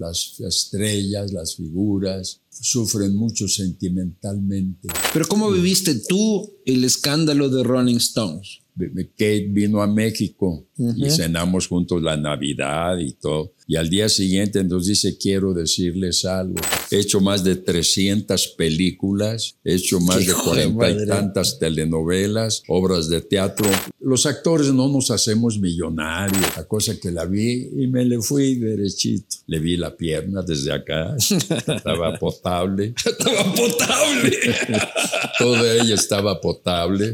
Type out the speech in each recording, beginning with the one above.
las estrellas, las figuras, sufren mucho sentimentalmente. Pero ¿cómo viviste tú el escándalo de Rolling Stones? Kate vino a México y cenamos juntos la Navidad y todo. Y al día siguiente nos dice, quiero decirles algo. He hecho más de 300 películas, he hecho más de 40 y tantas telenovelas, obras de teatro. Los actores no nos hacemos millonarios. La cosa que la vi y me le fui derechito. Le vi la pierna desde acá. Estaba potable. estaba potable. Toda ella estaba potable.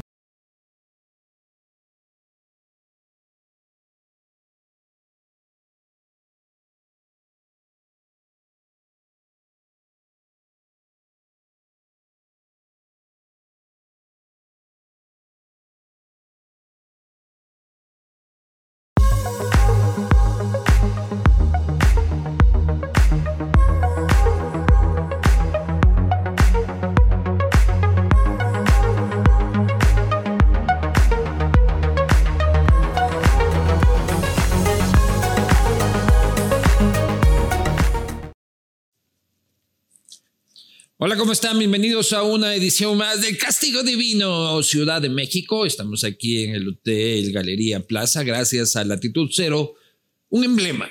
Hola, ¿cómo están? Bienvenidos a una edición más de Castigo Divino, Ciudad de México. Estamos aquí en el Hotel Galería Plaza, gracias a Latitud Cero, un emblema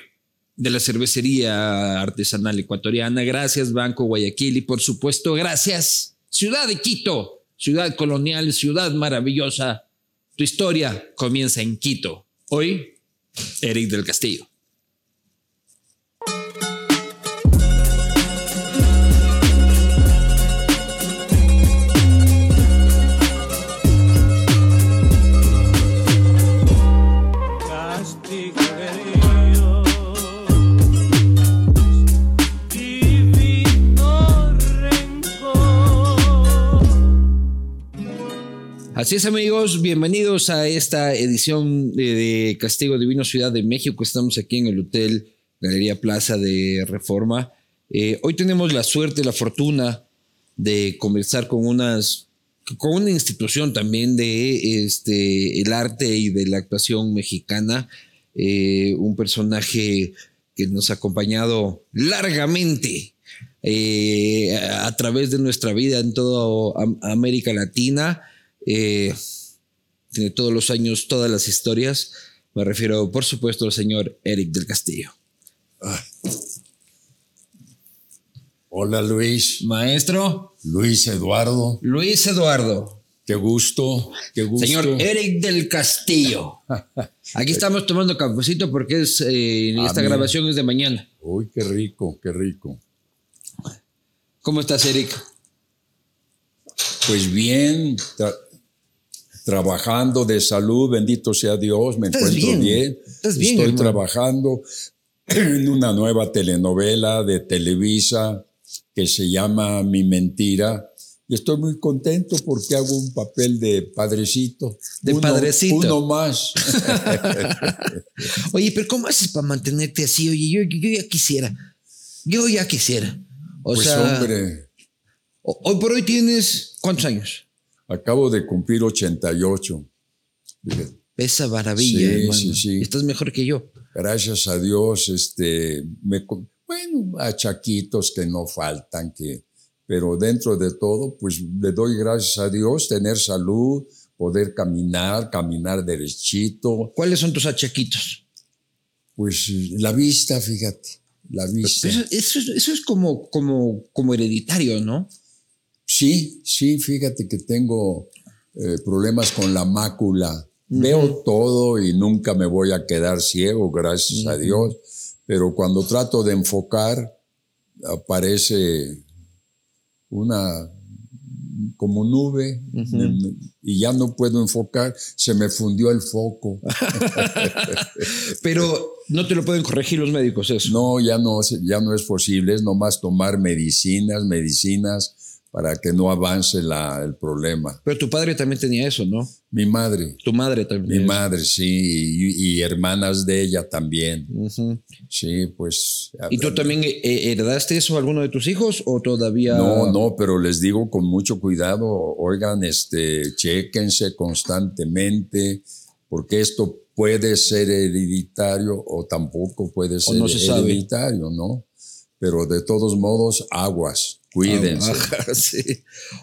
de la cervecería artesanal ecuatoriana. Gracias, Banco Guayaquil, y por supuesto, gracias, Ciudad de Quito, ciudad colonial, ciudad maravillosa. Tu historia comienza en Quito. Hoy, Eric del Castillo. Así es amigos, bienvenidos a esta edición de Castigo Divino Ciudad de México. Estamos aquí en el Hotel Galería Plaza de Reforma. Eh, hoy tenemos la suerte, la fortuna de conversar con unas con una institución también de este el arte y de la actuación mexicana, eh, un personaje que nos ha acompañado largamente eh, a través de nuestra vida en toda América Latina eh, tiene todos los años, todas las historias. Me refiero, por supuesto, al señor Eric del Castillo. Hola Luis. Maestro. Luis Eduardo. Luis Eduardo. Qué gusto, qué gusto. Señor Eric del Castillo. Aquí estamos tomando cafecito porque es, eh, esta grabación es de mañana. Uy, qué rico, qué rico. ¿Cómo estás, Eric? Pues bien, trabajando de salud, bendito sea Dios, me encuentro bien. Estoy trabajando en una nueva telenovela de Televisa que se llama Mi Mentira. Y estoy muy contento porque hago un papel de padrecito. De padrecito. Uno más. Oye, pero ¿cómo haces para mantenerte así? Oye, yo, ya quisiera. Yo ya quisiera. O pues sea, hombre. Hoy por hoy tienes, ¿cuántos años? Acabo de cumplir 88. Esa maravilla, sí, Sí, sí. Estás mejor que yo. Gracias a Dios, este, me, bueno, achaquitos que no faltan, que, pero dentro de todo, pues le doy gracias a Dios tener salud, poder caminar, caminar derechito. ¿Cuáles son tus achaquitos? Pues la vista, fíjate, la vista. Eso, eso, es como, como, como hereditario, ¿no? Sí, sí, fíjate que tengo eh, problemas con la mácula. Veo todo y nunca me voy a quedar ciego, gracias a Dios. Pero cuando trato de enfocar, aparece una como nube y ya no puedo enfocar, se me fundió el foco. Pero no te lo pueden corregir los médicos eso. No, ya no, ya no es posible, es nomás tomar medicinas, medicinas para que no avance la, el problema. Pero tu padre también tenía eso, ¿no? Mi madre. Tu madre también. Mi madre, sí, y, hermanas de ella también. Sí, pues. ¿Y tú también eh, heredaste eso a alguno de tus hijos o todavía? No, no, pero les digo con mucho cuidado, oigan, este, chéquense constantemente, porque esto puede ser hereditario o tampoco puede ser hereditario, ¿no? pero de todos modos, aguas, cuídense. Ah, sí.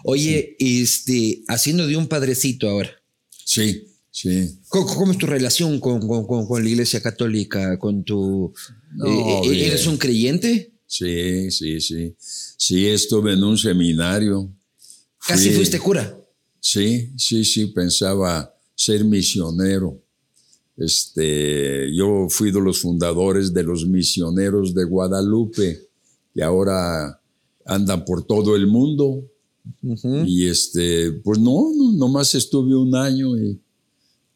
Oye, este, haciendo de un padrecito ahora. Sí, sí. ¿Cómo, cómo es tu relación con, con- con- con la Iglesia Católica? ¿Con tu, No, eh, eh. ¿Eres un creyente? Sí, sí, sí. Sí, estuve en un seminario. Casi Fui- fuiste cura. Sí, sí, sí, pensaba ser misionero. Este, yo fui de los fundadores de los misioneros de Guadalupe, que ahora andan por todo el mundo. Y este, pues no, no, nomás estuve un año y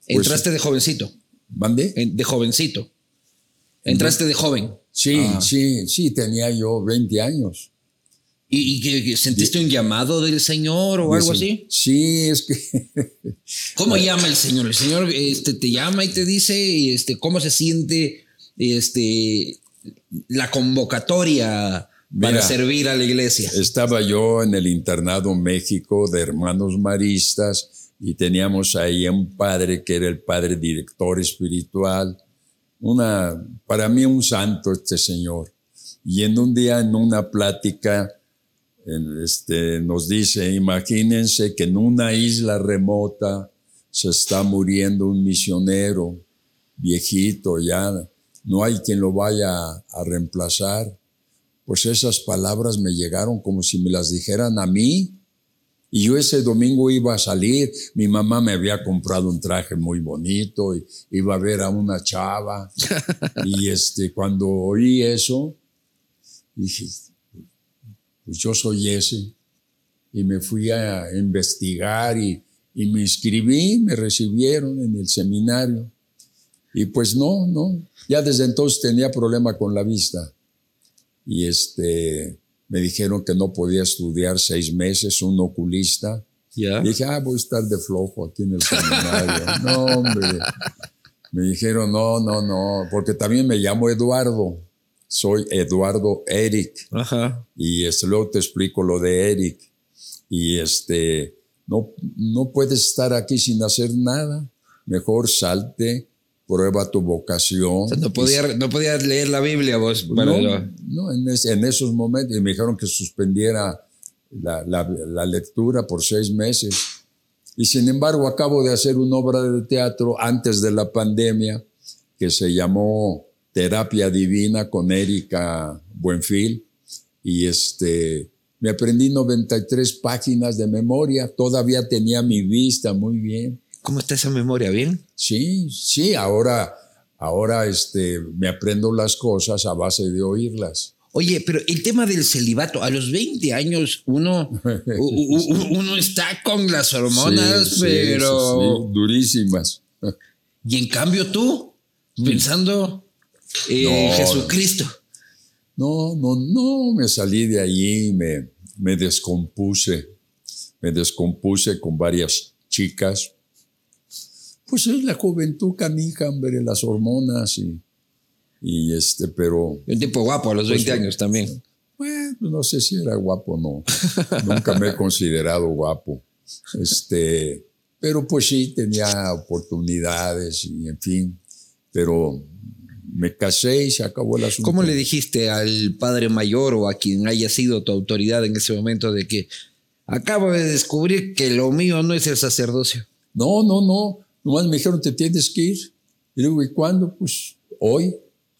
pues- Entraste de jovencito. mandé. De jovencito. Entraste de joven. Sí, Ah. sí, sí, tenía yo 20 años. ¿Y, y sentiste un llamado del Señor o algo así? Sí, es que ¿Cómo llama el Señor? El Señor este, te llama y te dice este, cómo se siente este, la convocatoria para servir a la iglesia. Estaba yo en el internado México de hermanos maristas y teníamos ahí a un padre que era el padre director espiritual. Una, para mí un santo este señor. Y en un día en una plática en este, nos dice, imagínense que en una isla remota se está muriendo un misionero viejito ya, no hay quien lo vaya a reemplazar pues esas palabras me llegaron como si me las dijeran a mí. Y yo ese domingo iba a salir, mi mamá me había comprado un traje muy bonito y iba a ver a una chava. y este, cuando oí eso, dije, pues yo soy ese. Y me fui a investigar y, y me inscribí, me recibieron en el seminario. Y pues no, no, ya desde entonces tenía problema con la vista y este, me dijeron que no podía estudiar seis meses, un oculista. Dije, ah, voy a estar de flojo aquí en el seminario. no, hombre. Me dijeron, no, no, no, porque también me llamo Eduardo. Soy Eduardo Eric. Ajá. Y este, luego te explico lo de Eric. Y este, no, no puedes estar aquí sin hacer nada. Mejor salte, prueba tu vocación. O sea, no, podía, no podías leer la Biblia vos. no, no, en, es- en esos momentos y me dijeron que suspendiera la, la- la lectura por seis meses. Y sin embargo, acabo de hacer una obra de teatro antes de la pandemia que se llamó Terapia Divina con Erika Buenfil. Y este, me aprendí 93 páginas de memoria. Todavía tenía mi vista muy bien. ¿Cómo está esa memoria? ¿Bien? Sí, sí, ahora, ahora este, me aprendo las cosas a base de oírlas. Oye, pero el tema del celibato, a los 20 años uno, uno está con las hormonas, Sí, pero... sí, durísimas. Y en cambio tú, pensando en No. Jesucristo. No, no, no, me salí de allí, me, me descompuse, me descompuse con varias chicas. Pues es la juventud canija, hombre, las hormonas y, y este, pero Un tipo guapo a los 20 Pues, años también. Bueno, no sé si era guapo o no. Nunca me he considerado guapo. Este, pero pues sí, tenía oportunidades y en fin. Pero me casé y se acabó el asunto. ¿Cómo le dijiste al padre mayor o a quien haya sido tu autoridad en ese momento de que acabo de descubrir que lo mío no es el sacerdocio? No, no, no. Nomás me dijeron, te tienes que ir. Y digo, ¿y cuándo? Pues hoy.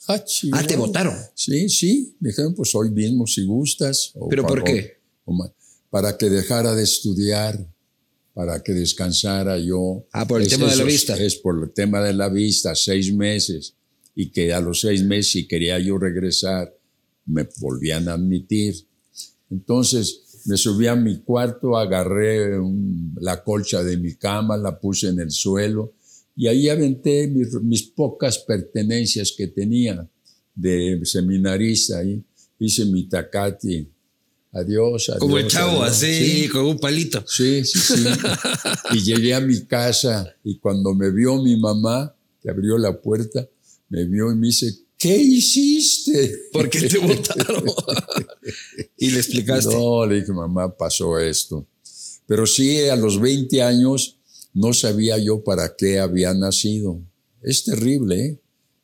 Ah, Ah, te votaron. Sí, sí. Me dijeron, pues hoy mismo si gustas. o ¿Pero por qué? o para que dejara de estudiar, para que descansara yo. Ah, por el tema de la vista. Es por el tema de la vista, seis meses. Y que a los seis meses, si quería yo regresar, me volvían a admitir. Entonces me subí a mi cuarto, agarré un- la colcha de mi cama, la puse en el suelo y ahí aventé mis, mis pocas pertenencias que tenía de seminarista. Ahí hice mi tacati. Adiós, adiós. Como el chavo, adiós. así, Sí, con un palito. Sí, sí, sí. y llegué a mi casa y cuando me vio mi mamá, que abrió la puerta, me vio y me dice, ¿qué hiciste? ¿Por qué te votaron? y le explicaste. No, le dije, mamá, pasó esto. Pero sí, a los 20 años no sabía yo para qué había nacido. Es terrible, ¿eh?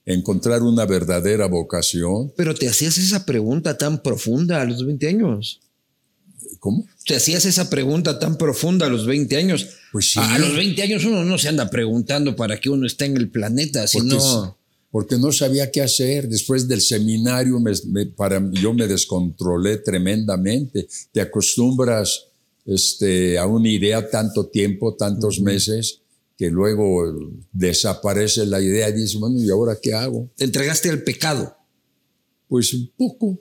encontrar una verdadera vocación. Pero te hacías esa pregunta tan profunda a los 20 años. ¿Cómo? Te hacías esa pregunta tan profunda a los 20 años. Pues sí. A los 20 años uno no se anda preguntando para qué uno está en el planeta, sino... porque no sabía qué hacer. Después del seminario me- me- para, yo me descontrolé tremendamente. Te acostumbras este, a una idea tanto tiempo, tantos meses, que luego desaparece la idea y dices, bueno, ¿y ahora qué hago? Te entregaste al pecado. Pues un poco,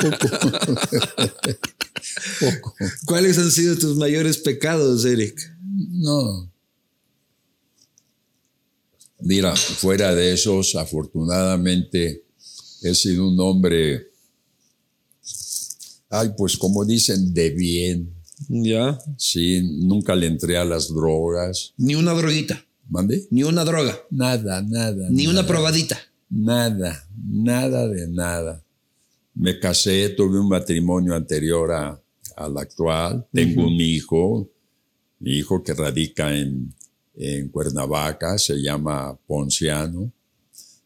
poco, poco. ¿Cuáles han sido tus mayores pecados, Eric? No. Mira, fuera de esos, afortunadamente he sido un hombre, ay, pues como dicen, de bien. Ya. Sí, nunca le entré a las drogas. Ni una droguita, ¿Mande? ni una droga, Nada, nada. ni una probadita. Nada, nada de nada. Me casé, tuve un matrimonio anterior a- al actual, tengo un hijo, mi hijo que radica en, en Cuernavaca, se llama Ponciano.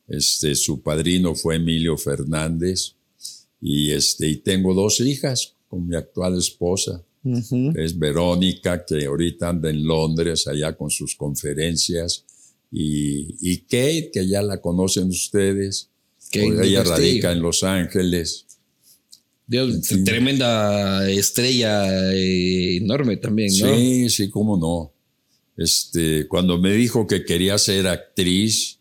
Este, su padrino fue Emilio Fernández y, este, y tengo dos hijas con mi actual esposa. Es Verónica, que ahorita anda en Londres, allá con sus conferencias, y, y Kate, que ya la conocen ustedes, Kate porque del ella radica en Los Ángeles. Dios, tremenda estrella eh, enorme también, ¿no? Sí, sí, cómo no. Este, cuando me dijo que quería ser actriz,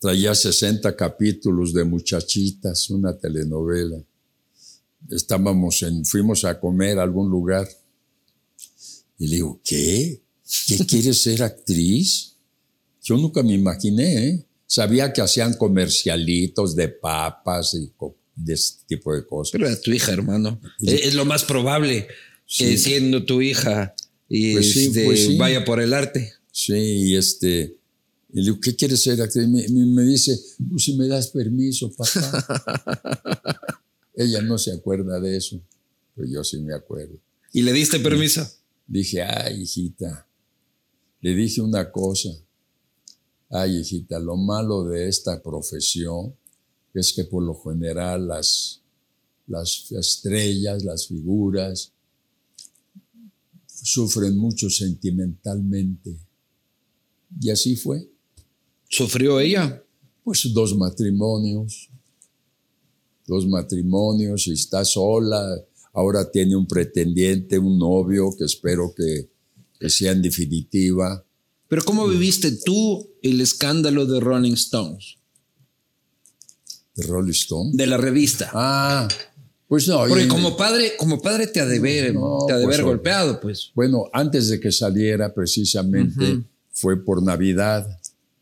traía 60 capítulos de Muchachitas, una telenovela. Estábamos en, fuimos a comer a algún lugar. Y le digo, ¿qué? ¿Qué quieres ser actriz? Yo nunca me imaginé, ¿eh? Sabía que hacían comercialitos de papas y de este tipo de cosas. Pero era tu hija, hermano. Es, es lo más probable que Sí. siendo tu hija y Pues sí, este, pues sí. vaya por el arte. Sí, y este, y le digo, ¿qué quieres ser actriz? Me, me- me dice, pues si me das permiso, papá. Ella no se acuerda de eso, pero yo sí me acuerdo. ¿Y le diste permiso? Dije, ay, hijita, le dije una cosa. Ay, hijita, lo malo de esta profesión es que por lo general las, las estrellas, las figuras, sufren mucho sentimentalmente. Y así fue. ¿Sufrió ella? Pues dos matrimonios, dos matrimonios y está sola. Ahora tiene un pretendiente, un novio que espero que, que sea en definitiva. Pero ¿cómo viviste tú el escándalo de Rolling Stones? De Rolling Stone. De la revista. Ah, pues no. Porque y- como padre, como padre te ha de ver, No, te ha de pues, ver golpeado, pues. Bueno, antes de que saliera precisamente fue por Navidad.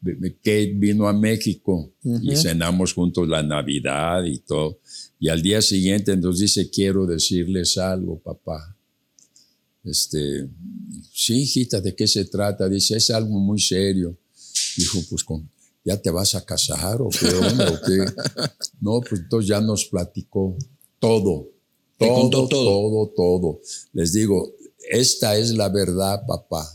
Kate vino a México y cenamos juntos la Navidad y todo. Y al día siguiente entonces dice, quiero decirles algo, papá. Este, sí, hijita, ¿de qué se trata? Dice, es algo muy serio. Dijo, pues con, ¿ya te vas a casar o qué onda o qué? No, pues entonces ya nos platicó todo. Te Todo, contó todo. todo, todo. Les digo, esta es la verdad, papá,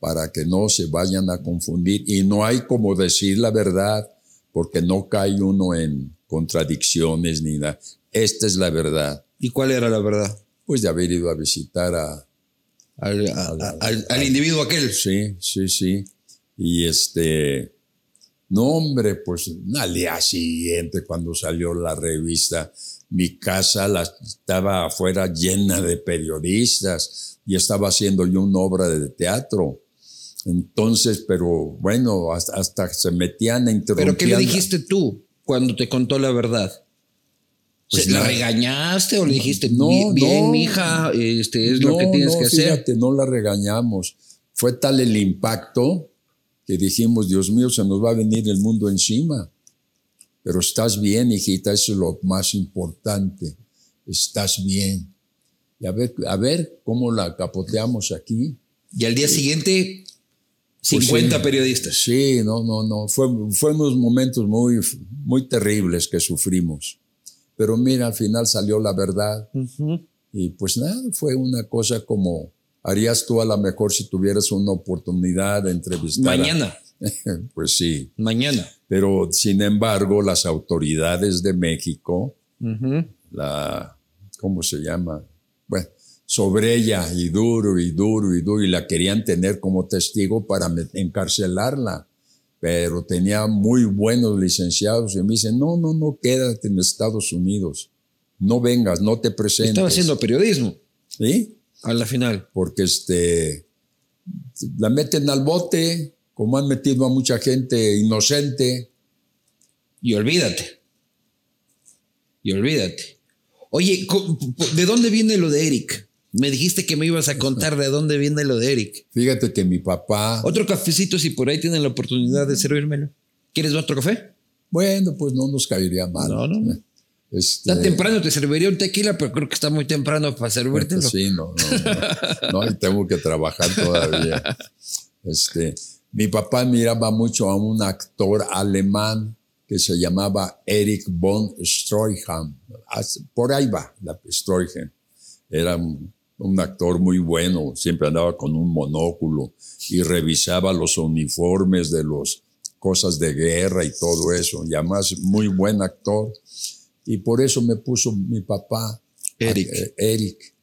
para que no se vayan a confundir. Y no hay como decir la verdad, porque no cae uno en contradicciones ni nada. Esta es la verdad. ¿Y cuál era la verdad? Pues de haber ido a visitar a... Al, a- al- al individuo aquel. Sí, sí, sí. Y este... No, hombre, pues al día siguiente, cuando salió la revista, mi casa la, estaba afuera llena de periodistas y estaba haciendo yo una obra de teatro. Entonces, pero bueno, hasta, hasta se metían a interrumpir. ¿Pero qué le dijiste tú cuando te contó la verdad? Pues ¿Se- ¿La regañaste o le dijiste, No, bien, no. mija, este, es lo que tienes no, que hacer? fíjate, no la regañamos. Fue tal el impacto que dijimos, Dios mío, se nos va a venir el mundo encima. Pero estás bien, hijita, eso es lo más importante. Estás bien. Y a ver, a ver cómo la capoteamos aquí. Y al día siguiente, Pues 50 sí. periodistas. Sí, no, no, no. Fue, fue unos momentos muy, muy terribles que sufrimos. Pero mira, al final salió la verdad. Y pues nada, fue una cosa como harías tú a lo mejor si tuvieras una oportunidad de entrevistar a- Mañana. pues sí. Mañana. Pero sin embargo, las autoridades de México, la, ¿cómo se llama? Bueno, sobre ella y duro y duro y duro y la querían tener como testigo para encarcelarla. Pero tenía muy buenos licenciados y me dicen, no, no, no, quédate en Estados Unidos. No vengas, no te presentes. Estaba haciendo periodismo ¿Sí? a la final. Porque este, la meten al bote, como han metido a mucha gente inocente. Y olvídate. Y olvídate. Oye, ¿de dónde viene lo de Eric? Me dijiste que me ibas a contar de dónde viene lo de Eric. Fíjate que mi papá, Otro cafecito si por ahí tienen la oportunidad de servírmelo. ¿Quieres otro café? bueno, pues no nos caería mal. No, no. Este, Está temprano, te serviría un tequila, pero creo que está muy temprano para servírtelo. Sí, no, no, no, tengo que trabajar todavía. Este, mi papá miraba mucho a un actor alemán que se llamaba Erich von Stroheim. Por ahí va, la Stroheim. Era un, un actor muy bueno, siempre andaba con un monóculo y revisaba los uniformes de las cosas de guerra y todo eso. Y además, muy buen actor. Y por eso me puso mi papá Eric. eh, Eric.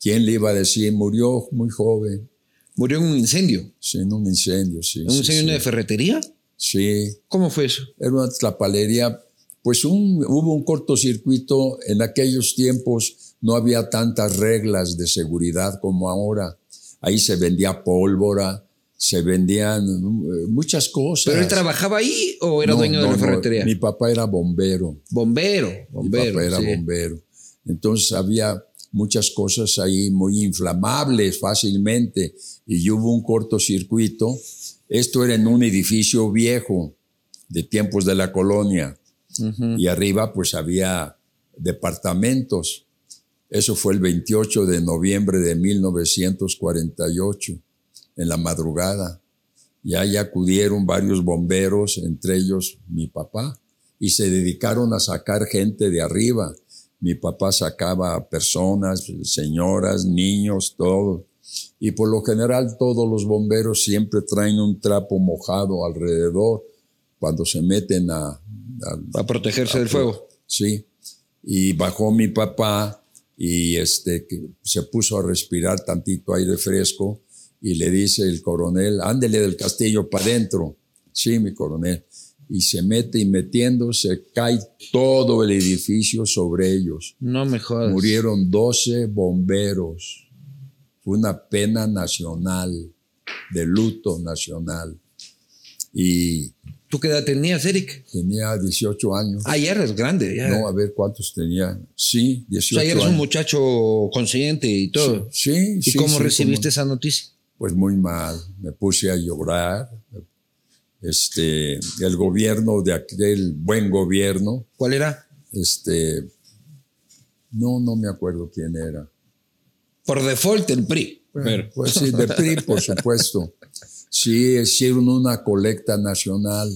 ¿Quién le iba a decir? Murió muy joven, Murió en un incendio. sí, en un incendio, sí. ¿En un sí, incendio de sí. ferretería? Sí, ¿Cómo fue eso? era una tlapalería. Pues un- hubo un cortocircuito. En aquellos tiempos no había tantas reglas de seguridad como ahora. Ahí se vendía pólvora, se vendían eh, muchas cosas. ¿Pero él trabajaba ahí o era No, dueño de no, la no, ferretería? Mi papá era bombero. bombero, Mi bombero. papá era sí. bombero. Entonces había muchas cosas ahí muy inflamables fácilmente y hubo un cortocircuito. Esto era en un edificio viejo de tiempos de la colonia y arriba pues había departamentos. Eso fue el 28 de noviembre de 1948, en la madrugada. Y ahí acudieron varios bomberos, entre ellos mi papá, y se dedicaron a sacar gente de arriba. Mi papá sacaba a personas, señoras, niños, todo. Y por lo general todos los bomberos siempre traen un trapo mojado alrededor cuando se meten a, a- Para protegerse del fuego. Sí. Y bajó mi papá y este, se puso a respirar tantito aire fresco y le dice el coronel, ándele del castillo para adentro. Sí, mi coronel. Y se mete y metiéndose, cae todo el edificio sobre ellos. No me jodas. Murieron 12 bomberos. Fue una pena nacional, de luto nacional. Y ¿Tú qué edad tenías, Eric? tenía 18 años. Ah, ya eres grande. Ya. No, a ver cuántos tenía. Sí, o 18 sea, ya eres un años. muchacho consciente y todo. Sí, ¿Y sí, cómo sí, recibiste cómo- esa noticia? Pues muy mal. Me puse a llorar. Este, el gobierno de aquel buen gobierno, ¿Cuál era? este, no, no me acuerdo quién era. Por default, el PRI. Pues sí, de PRI, por supuesto. Sí, hicieron una colecta nacional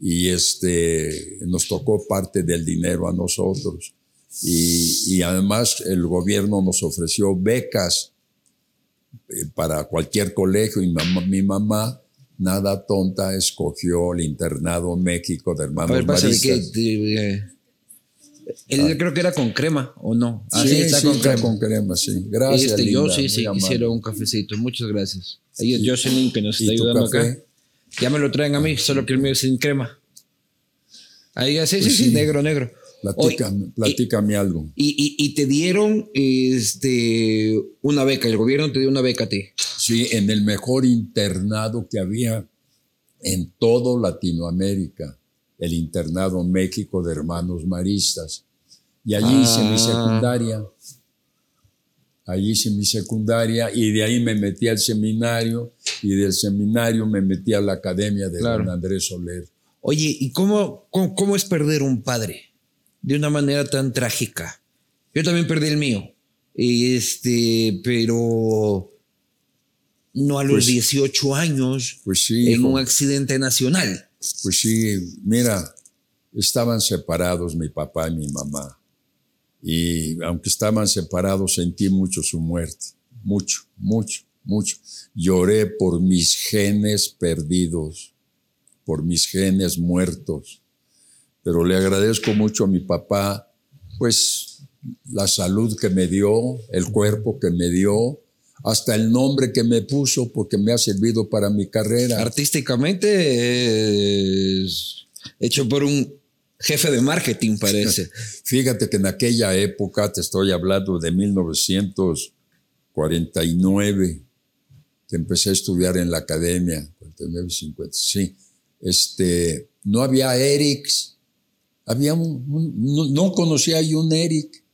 y este, nos tocó parte del dinero a nosotros. Y, y además el gobierno nos ofreció becas eh, para cualquier colegio y mamá- mi mamá, nada tonta, escogió el internado México de a hermanos ver, pasa maristas. eh, él creo que era con crema, ¿o no? Ah, Sí, está sí, con está crema. con crema, sí. Gracias, Este, yo sí, sí, amable. quisiera un cafecito. Muchas gracias. Ahí es Jocelyn que nos ¿Y está ayudando acá. Ya me lo traen a mí, solo que el mío es sin crema. Ahí, sí, Pues sí, sí. negro, negro. Platícame, Oye, platícame algo. Y, y- y te dieron este, una beca, el gobierno te dio una beca a ti. Sí, en el mejor internado que había en todo Latinoamérica, el internado México de Hermanos Maristas. Y allí hice mi Ah. secundaria. Allí hice mi secundaria y de ahí me metí al seminario y del seminario me metí a la academia de Claro. don Andrés Soler. Oye, ¿y cómo, cómo, cómo es perder un padre de una manera tan trágica? Yo también perdí el mío, este, pero no a los Pues- 18 años Pues sí, en hijo, un accidente nacional. pues sí, mira, estaban separados mi papá y mi mamá. Y aunque estaban separados, sentí mucho su muerte, mucho, mucho, mucho. Lloré por mis genes perdidos, por mis genes muertos. Pero le agradezco mucho a mi papá, pues la salud que me dio, el cuerpo que me dio, hasta el nombre que me puso porque me ha servido para mi carrera. Artísticamente es hecho por un jefe de marketing, parece. Fíjate que en aquella época, te estoy hablando de 1949, que empecé a estudiar en la academia, 49, 50, sí, este, no había Erics, había un, no, conocía yo un Eric.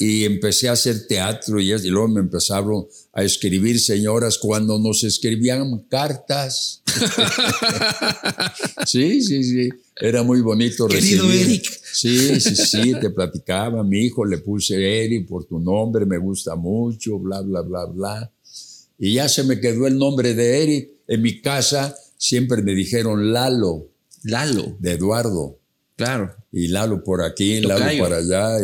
Y empecé a hacer teatro y, y luego me empezaron a escribir señoras cuando nos escribían cartas. sí, sí, sí. Era muy bonito Querido Eric. Sí, sí, sí, te platicaba. Mi hijo le puse Eric por tu nombre, me gusta mucho, bla, bla, bla, bla. Y ya se me quedó el nombre de Eric. En mi casa siempre me dijeron Lalo. Lalo. De Eduardo. Claro. Y Lalo por aquí, Lalo para allá.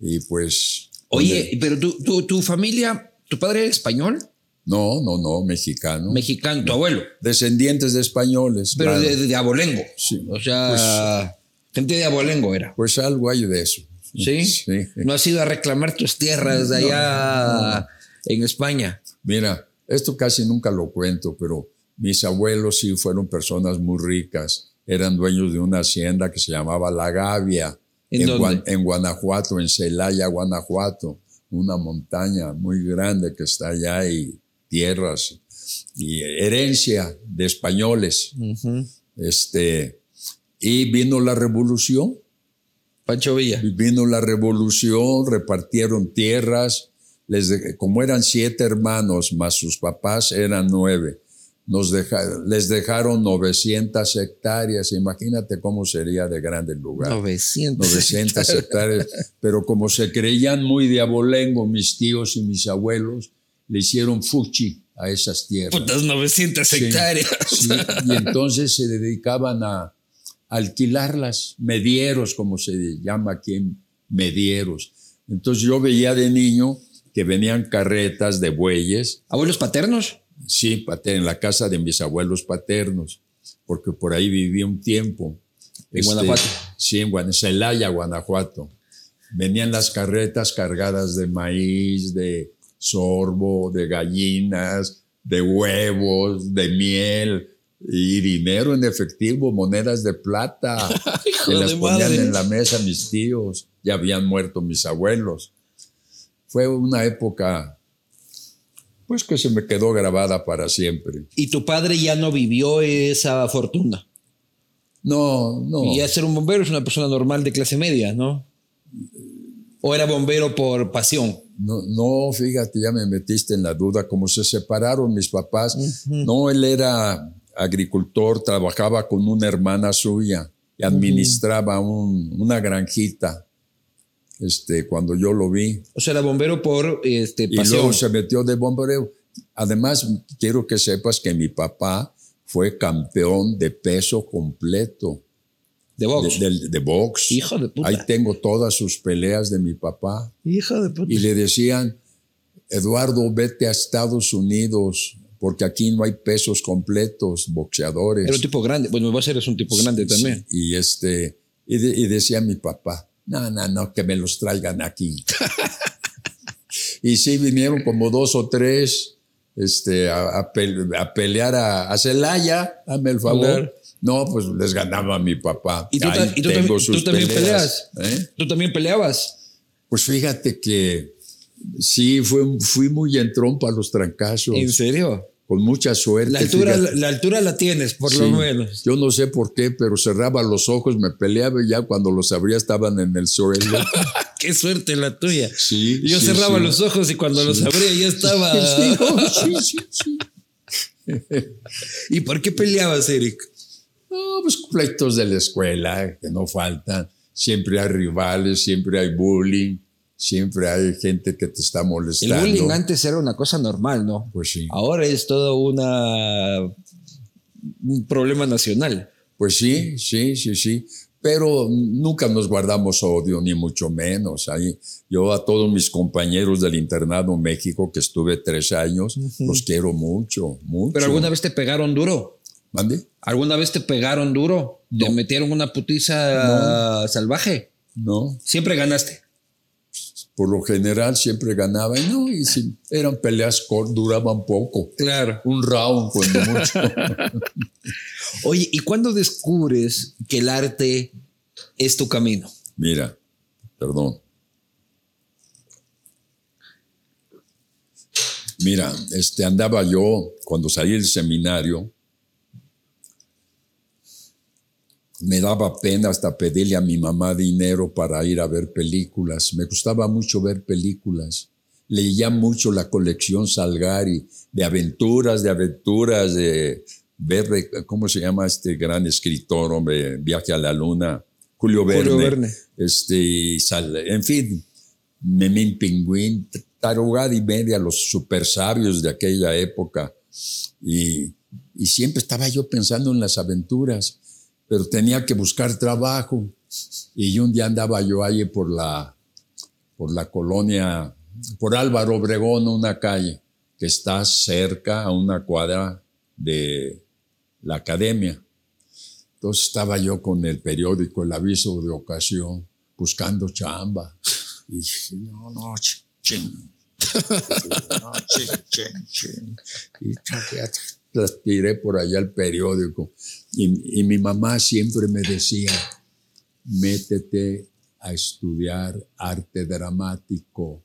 Y, pues. Oye, pero tu, tu familia, ¿tu padre era español? No, no, no, mexicano. Mexicano, tu abuelo. Descendientes de españoles. Pero de, abolengo. Sí. O sea, pues, gente de abolengo era. Pues algo hay de eso. ¿Sí? sí. ¿No has ido a reclamar tus tierras de allá en España? Mira, esto casi nunca lo cuento, pero mis abuelos sí fueron personas muy ricas. Eran dueños de una hacienda que se llamaba La Gavia. ¿En, en, en Guanajuato, en Celaya, Guanajuato. Una montaña muy grande que está allá y tierras y herencia de españoles. este, y vino la revolución. Pancho Villa. Vino la revolución, repartieron tierras. Les como eran siete hermanos más sus papás, eran nueve. Nos les dejaron 900 hectáreas. Imagínate cómo sería de grande el lugar. 900, 900 hectáreas. Pero como se creían muy de abolengo mis tíos y mis abuelos, le hicieron fuchi a esas tierras. Putas 900 hectáreas. y entonces se dedicaban a alquilarlas, medieros, como se llama aquí medieros. Entonces yo veía de niño que venían carretas de bueyes. ¿Abuelos paternos? Sí, en la casa de mis abuelos paternos, porque por ahí viví un tiempo. ¿En este, Guanajuato? Sí, en Celaya, Guanajuato. Venían las carretas cargadas de maíz, de sorbo, de gallinas, de huevos, de miel y dinero en efectivo, monedas de plata, que las ponían en la mesa mis tíos, ya habían muerto mis abuelos. Fue una época, pues que se me quedó grabada para siempre. ¿Y tu padre ya no vivió esa fortuna? No, no. Y ya ser un bombero es una persona normal de clase media, ¿no? ¿O era bombero por pasión? No, no, fíjate, ya me metiste en la duda, como se separaron mis papás. No, él era agricultor, trabajaba con una hermana suya y administraba una granjita. Este, cuando yo lo vi. O sea, era bombero por este, pasión. Y luego se metió de bombero. Además, quiero que sepas que mi papá fue campeón de peso completo. De box. De, box. Hijo de puta. Ahí tengo todas sus peleas de mi papá. Hijo de puta. Y le decían, Eduardo, vete a Estados Unidos, porque aquí no hay pesos completos, boxeadores. Era un tipo grande. Bueno, va a ser es un tipo grande también. Y este, y, decía mi papá, no, no, no, que me los traigan aquí. y sí vinieron como dos o tres este, a, pelear a, Celaya, dame el favor. No, pues les ganaba a mi papá. ¿Y tú, también, peleas? ¿eh? ¿Tú también peleabas? Pues fíjate que sí, fui muy entrón para los trancazos. ¿En serio? Con mucha suerte. La altura, la, altura la tienes, por lo menos. Yo no sé por qué, pero cerraba los ojos, me peleaba y ya cuando los abría estaban en el suelo. qué suerte la tuya. Sí. Yo cerraba los ojos y cuando los abría ya estaba. sí, sí. ¿Y por qué peleabas, Eric? No, pues pleitos de la escuela, que no faltan. Siempre hay rivales, siempre hay bullying, siempre hay gente que te está molestando. El bullying antes era una cosa normal, ¿no? Pues sí. Ahora es todo una, un problema nacional. Pues sí, sí, sí, sí. pero nunca nos guardamos odio, ni mucho menos. Ahí, yo a todos mis compañeros del internado en México, que estuve tres años, los quiero mucho, mucho. ¿Pero alguna vez te pegaron duro? ¿Mande? ¿Alguna vez te pegaron duro? ¿Te metieron una putiza salvaje? No. Siempre ganaste. Por lo general siempre ganaba y no, y si eran peleas cortas, duraban poco. Claro. Un round cuando mucho. Oye, ¿y cuándo descubres que el arte es tu camino? Mira, perdón. Mira, este andaba yo cuando salí del seminario, me daba pena hasta pedirle a mi mamá dinero para ir a ver películas. Me gustaba mucho ver películas. Leía mucho la colección Salgari de aventuras, de aventuras, de ver, ¿cómo se llama este gran escritor, hombre? Viaje a la Luna, Julio Verne. Julio Verne. Este, en fin, Memín Pingüín, tarugada y media, los super sabios de aquella época. Y, y siempre estaba yo pensando en las aventuras pero tenía que buscar trabajo. Y un día andaba yo ahí por la, por la colonia, por Álvaro Obregón, una calle que está cerca a una cuadra de la academia. Entonces estaba yo con el periódico, el aviso de ocasión, buscando chamba. Y dije, no, no, ching, No, ching, ching, Y tiré por allá el periódico. Y, mi mamá siempre me decía, métete a estudiar arte dramático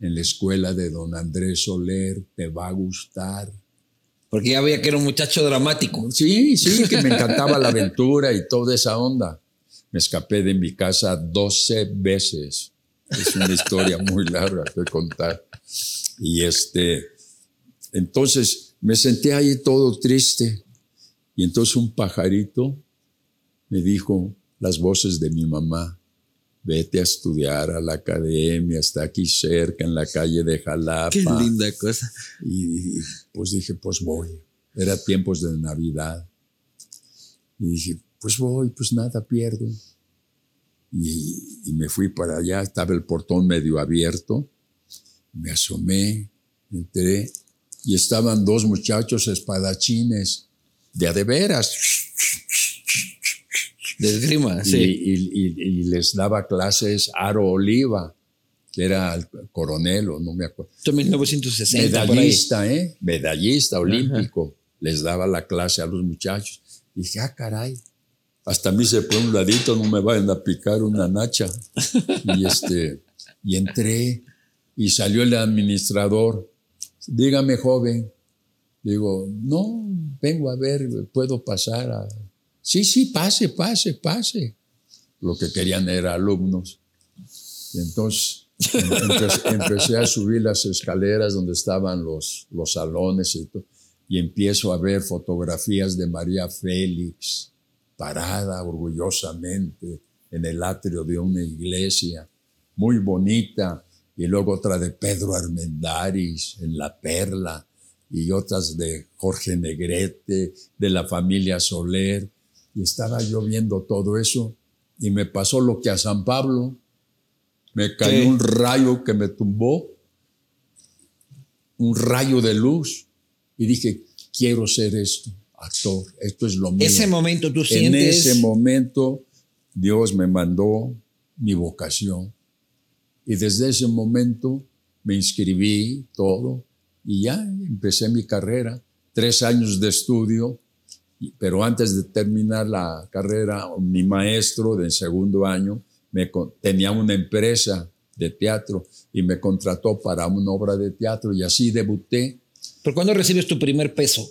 en la escuela de don Andrés Soler, te va a gustar. Porque ya veía que era un muchacho dramático. Sí, sí, que me encantaba la aventura y toda esa onda. Me escapé de mi casa 12 veces. Es una historia muy larga de contar. Y este, entonces me senté ahí todo triste y entonces un pajarito me dijo las voces de mi mamá, vete a estudiar a la academia, está aquí cerca, en la calle de Jalapa. Qué linda cosa. Y, pues dije, pues voy. Era tiempos de Navidad. Y dije, pues voy, pues nada pierdo. Y, y me fui para allá, estaba el portón medio abierto. Me asomé, entré y estaban dos muchachos espadachines de a de veras. De esgrima, sí. Y, les daba clases Aro Oliva, que era el coronel, o no me acuerdo. En 1960. Medallista, ¿eh? Medallista olímpico. Les daba la clase a los muchachos. Y dije, ah, caray. Hasta a mí se fue un ladito, no me vayan a picar una nacha. y, este, y entré y salió el administrador. Dígame, joven, Digo, no, vengo a ver, puedo pasar a... Sí, sí, pase, pase, pase. Lo que querían era alumnos. Y entonces empecé, a subir las escaleras donde estaban los, los salones y, y empiezo a ver fotografías de María Félix parada orgullosamente en el atrio de una iglesia, muy bonita, y luego otra de Pedro Armendáriz en La Perla, y otras de Jorge Negrete, de la familia Soler. Y estaba yo viendo todo eso y me pasó lo que a San Pablo. Me cayó un rayo que me tumbó, un rayo de luz. Y dije, quiero ser esto, actor, esto es lo mío. Ese momento tú sientes... En ese momento Dios me mandó mi vocación. Y desde ese momento me inscribí todo y ya empecé mi carrera, tres años de estudio, pero antes de terminar la carrera, mi maestro del segundo año me, tenía una empresa de teatro y me contrató para una obra de teatro y así debuté. ¿Pero cuándo recibes tu primer peso?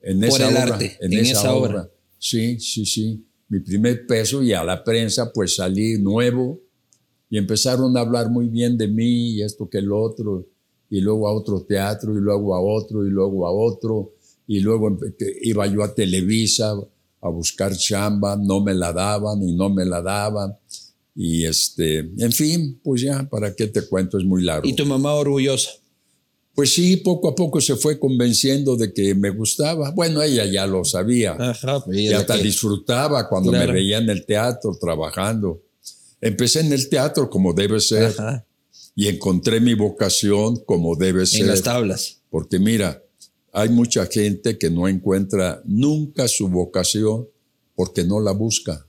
En esa obra, arte, en, esa, obra. Sí, sí, sí. Mi primer peso y a la prensa pues salí nuevo y empezaron a hablar muy bien de mí y esto que el otro y luego a otro teatro, y luego a otro, y luego a otro, y luego iba yo a Televisa a buscar chamba, no me la daban y no me la daban. Y este, en fin, pues ya, ¿para qué te cuento? Es muy largo. ¿Y tu mamá orgullosa? Pues sí, poco a poco se fue convenciendo de que me gustaba. Bueno, ella ya lo sabía. Ajá, y hasta que- disfrutaba cuando Claro. me veía en el teatro trabajando. Empecé en el teatro como debe ser Ajá, y encontré mi vocación como debe ser. en las tablas. Porque mira, hay mucha gente que no encuentra nunca su vocación porque no la busca.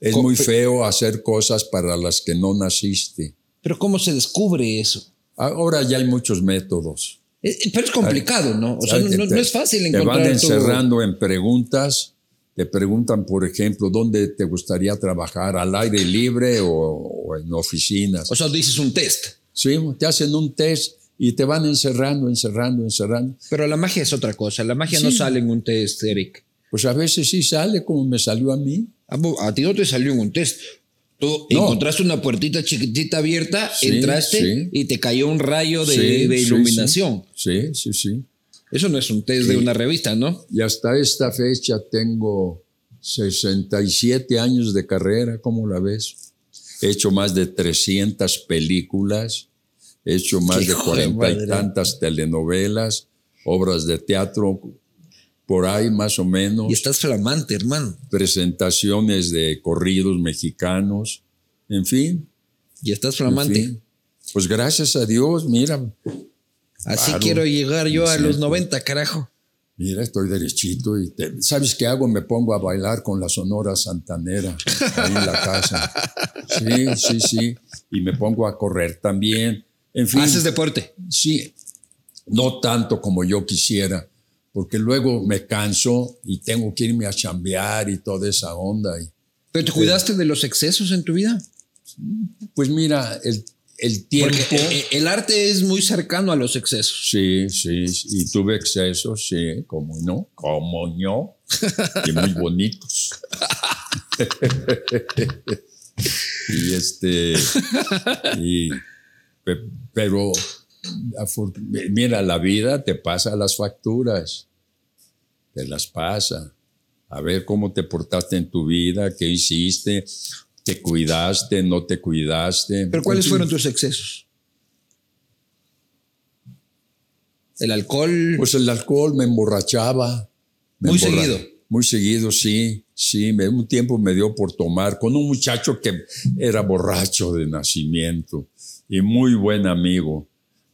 Es muy feo hacer cosas para las que no naciste. Pero ¿cómo se descubre eso? Ahora ya hay muchos métodos. Eh, eh, Pero es complicado, ¿no? O sea, no, te- es fácil Te encontrar van tu- encerrando en preguntas. Te preguntan, por ejemplo, ¿dónde te gustaría trabajar? ¿Al aire libre o, o en oficinas? O sea, dices un test. Sí, te hacen un test y te van encerrando, encerrando, encerrando. Pero la magia es otra cosa. La magia no Sí. sale en un test, Eric. Pues a veces sí sale como me salió a mí. A, vo- a ti no te salió en un test. Tú No. encontraste una puertita chiquitita abierta, Sí, entraste sí. y te cayó un rayo de, de iluminación. Sí, sí, sí. Eso no es un test de una revista, ¿no? Y hasta esta fecha tengo 67 años de carrera, ¿cómo la ves? He hecho más de 300 películas, he hecho más ¡Qué de hijo de cuarenta y madre! tantas telenovelas, obras de teatro, por ahí más o menos, Y estás flamante, hermano. presentaciones de corridos mexicanos, en fin. Y estás en flamante. fin. Pues gracias a Dios, mira, Así quiero llegar yo a los sí. 90, carajo. Mira, estoy derechito y te- ¿sabes qué hago? Me pongo a bailar con la Sonora Santanera ahí en la casa. Sí, sí, sí. Y me pongo a correr también. En fin, Haces deporte. sí, no tanto como yo quisiera, porque luego me canso y tengo que irme a chambear y toda esa onda. Y, ¿Pero te cuidaste de los excesos en tu vida? pues mira, el, el tiempo... Porque eh, el, el arte es muy cercano a los excesos. Sí, sí, y tuve excesos, sí, como no, como no, y muy bonitos. y este, y, pe- pero, mira, la vida te pasa las facturas, te las pasa. A ver cómo te portaste en tu vida, qué hiciste, te cuidaste, no te cuidaste. ¿Pero cuáles fueron tus excesos? El alcohol. Pues el alcohol me emborrachaba. Me Muy seguido. Muy seguido, sí. Sí, me, un tiempo me dio por tomar con un muchacho que era borracho de nacimiento y muy buen amigo.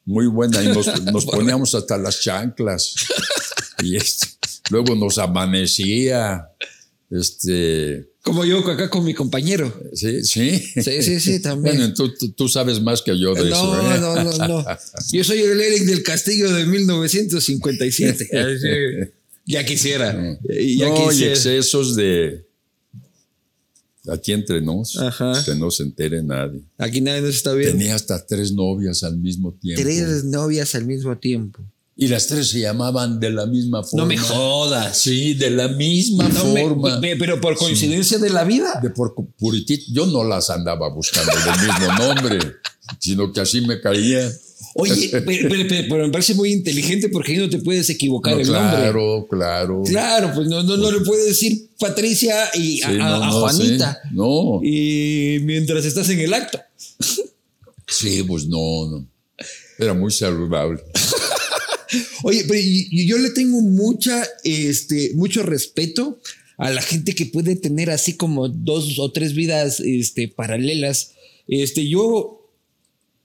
Muy buena. Y nos, nos poníamos hasta las chanclas. Y este, luego nos amanecía. Este, como yo acá con mi compañero. sí, sí. Sí, sí, sí, también. Bueno, tú, tú- sabes más que yo de no, eso. ¿eh? no, no, no. Yo soy el Eric del Castillo de 1957. Así, ya quisiera. Ya no, y quisiera. excesos de. Aquí entre nos, Ajá. que no se entere nadie. Aquí nadie nos está viendo. Tenía hasta tres novias al mismo tiempo. Tres novias al mismo tiempo. Y las tres se llamaban de la misma forma. No me jodas. Sí, de la misma No forma. me- pero por coincidencia de la vida. de por puritito. Yo no las andaba buscando del mismo nombre, sino que así me caía. Oye, pero, pero- pero- pero me parece muy inteligente porque ahí no te puedes equivocar No, el nombre. claro, claro. Claro, pues no, no, no le puedes decir Patricia y a, Sí, a- no, a no, Juanita. sí. No, Y mientras estás en el acto. sí, pues no, no. Era muy saludable. Oye, pero yo le tengo mucha, este, mucho respeto a la gente que puede tener así como dos o tres vidas este, paralelas. Este, yo,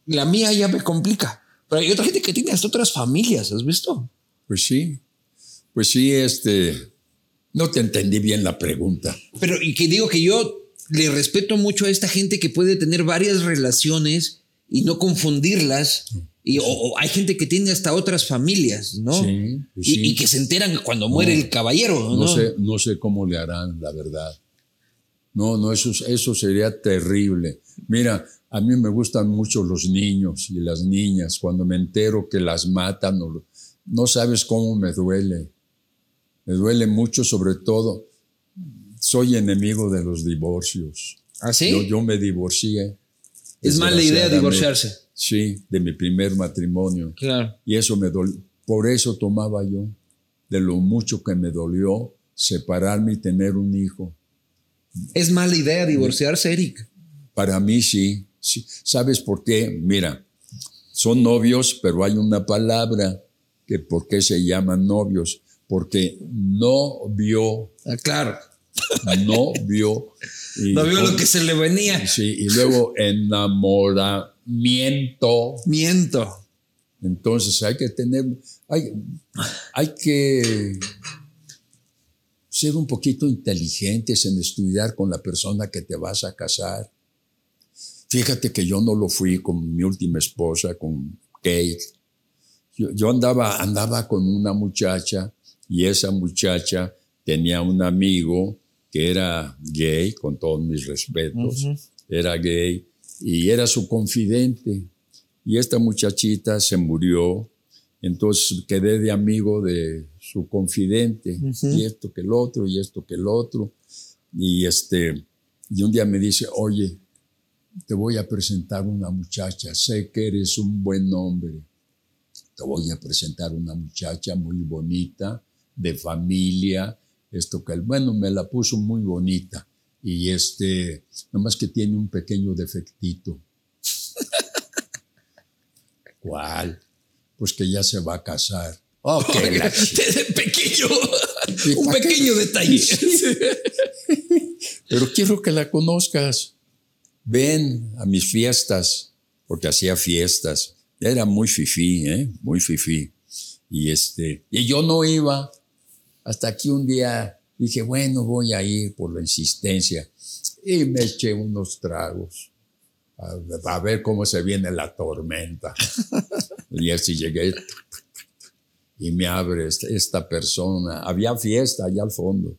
la mía ya me complica. Pero hay otra gente que tiene hasta otras familias, ¿has visto? Pues sí, pues sí, este, no te entendí bien la pregunta. Pero y que digo que yo le respeto mucho a esta gente que puede tener varias relaciones y no confundirlas. Y, o, o hay gente que tiene hasta otras familias, ¿no? Sí, pues y, sí. y que se enteran cuando muere el caballero, ¿no? No sé, no sé cómo le harán, la verdad. No, no, eso, eso sería terrible. Mira, a mí me gustan mucho los niños y las niñas. Cuando me entero que las matan, no, no sabes cómo me duele. Me duele mucho, sobre todo. Soy enemigo de los divorcios. ¿Así? Yo, yo me divorcié. es mala idea divorciarse. Sí, de mi primer matrimonio. Claro. Y eso me dolió. Por eso tomaba yo, de lo mucho que me dolió separarme y tener un hijo. Es mala idea divorciarse, Eric. Para mí sí. sí. ¿Sabes por qué? Mira, son novios, pero hay una palabra que por qué se llaman novios, porque no vio. Ah, claro. No vio. no vio lo que se le venía. Sí, y luego enamoramiento. Miento. Entonces hay que tener, hay, hay que ser un poquito inteligentes en estudiar con la persona que te vas a casar. Fíjate que yo no lo fui con mi última esposa, con Kate. Yo, andaba, andaba con una muchacha y esa muchacha tenía un amigo que era gay, con todos mis respetos, era gay y era su confidente. Y esta muchachita se murió, entonces quedé de amigo de su confidente, y esto que el otro, y esto que el otro. Y, este, y un día me dice, oye, te voy a presentar una muchacha, sé que eres un buen hombre, te voy a presentar una muchacha muy bonita, de familia, esto que el bueno me la puso muy bonita y este, nomás que tiene un pequeño defectito. ¿Cuál? Pues que ya se va a casar. Ok, pequeño, un pequeño detalle. Pero quiero que la conozcas. Ven a mis fiestas, porque hacía fiestas. Era muy fifí, ¿eh? Muy fifí. Y, este, y yo no iba. Hasta que un día dije, bueno, voy a ir por la insistencia. Y me eché unos tragos. A, ver cómo se viene la tormenta. y así llegué. Y me abre esta, persona. Había fiesta allá al fondo.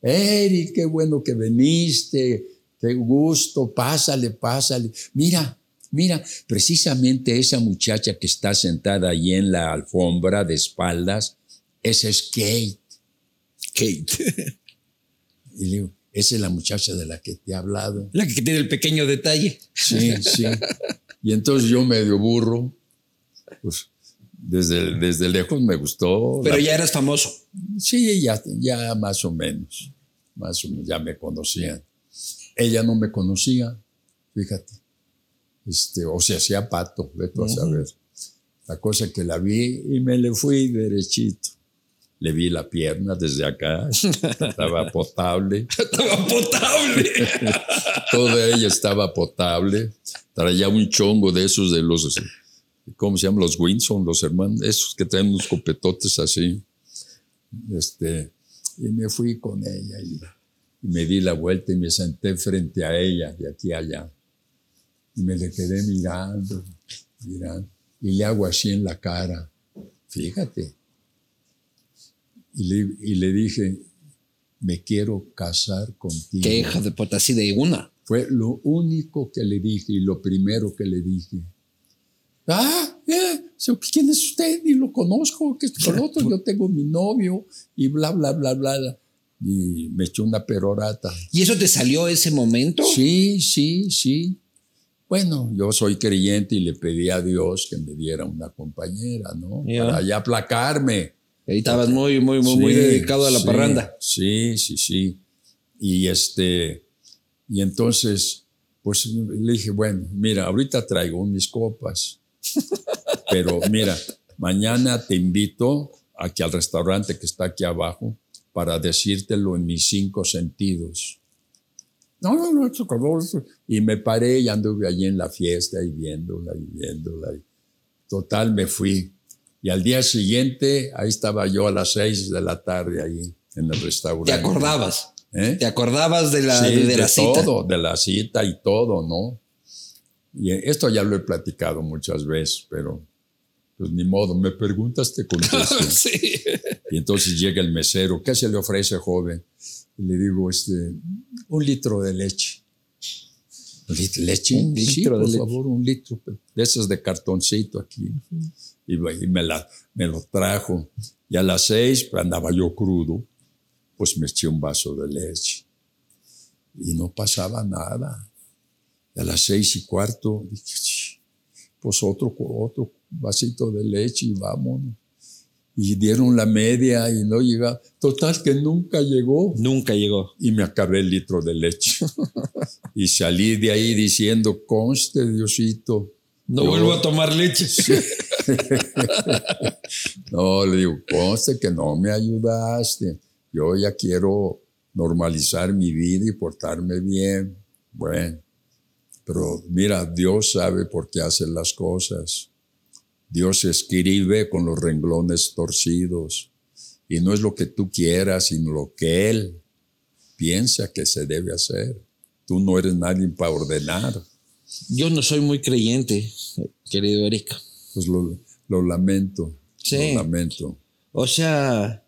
Eric, qué bueno que viniste. Qué gusto. Pásale, pásale. Mira, Mira, precisamente esa muchacha que está sentada ahí en la alfombra de espaldas, es Kate. Kate. y le digo, esa es la muchacha de la que te he hablado. La que tiene el pequeño detalle. Sí, sí. Y entonces yo medio burro, pues desde, desde lejos me gustó. Pero ya eras famoso. Sí, ya, ya más o menos. Más o menos, ya me conocían. Ella no me conocía, fíjate este, o se hacía pato, veto a saber. La cosa que la vi y me le fui derechito. Le vi la pierna desde acá, estaba potable. estaba potable. Toda ella estaba potable. Traía un chongo de esos de los, ¿cómo se llaman? Los Winson, los hermanos, esos que traen unos copetotes así. Este, y me fui con ella y, y me di la vuelta y me senté frente a ella, de aquí a allá. Y me le quedé mirando, mirando, y le hago así en la cara, fíjate. Y le, y le dije, me quiero casar contigo. ¿Qué hija de puta, así de una? Fue lo único que le dije y lo primero que le dije. Ah, eh, ¿quién es usted? Ni lo conozco, que es otro, yo tengo mi novio y bla, bla, bla, bla. Y me echó una perorata. ¿Y eso te salió ese momento? Sí, sí, sí. Bueno, yo soy creyente y le pedí a Dios que me diera una compañera, ¿no? Para ya aplacarme. Ahí estabas muy, muy, muy, muy dedicado a la parranda. Sí, sí, sí. Y este, y entonces, pues le dije, bueno, mira, ahorita traigo mis copas, pero mira, mañana te invito aquí al restaurante que está aquí abajo para decírtelo en mis cinco sentidos. No, no, no, Y me paré y anduve allí en la fiesta y viéndola y viéndola. Total, me fui. Y al día siguiente, ahí estaba yo a las seis de la tarde ahí en el restaurante. ¿Te acordabas? ¿Eh? ¿Te acordabas de la, de, la cita? todo, de la cita y todo, ¿no? Y esto ya lo he platicado muchas veces, pero pues ni modo, me preguntas, te contesto. sí. Y entonces llega el mesero, ¿qué se le ofrece, joven? Y le digo, este, un litro de leche. ¿Leche? Un litro por favor, un litro. De esas de cartoncito aquí. Y, me, la, me lo trajo. Y a las seis pues, andaba yo crudo, pues me eché un vaso de leche. Y no pasaba nada. Y a las seis y cuarto, dije, pues otro, otro vasito de leche y vámonos y dieron la media y no llegaba. Total que nunca llegó. Nunca llegó. Y me acabé el litro de leche. y salí de ahí diciendo, conste Diosito, No vuelvo a tomar leche. no, le digo, conste que no me ayudaste. Yo ya quiero normalizar mi vida y portarme bien. Bueno, pero mira, Dios sabe por qué hace las cosas. Dios escribe con los renglones torcidos. Y no es lo que tú quieras, sino lo que Él piensa que se debe hacer. Tú no eres nadie para ordenar. Yo no soy muy creyente, querido Erika. Pues lo, lamento. Sí. Lo lamento. O sea,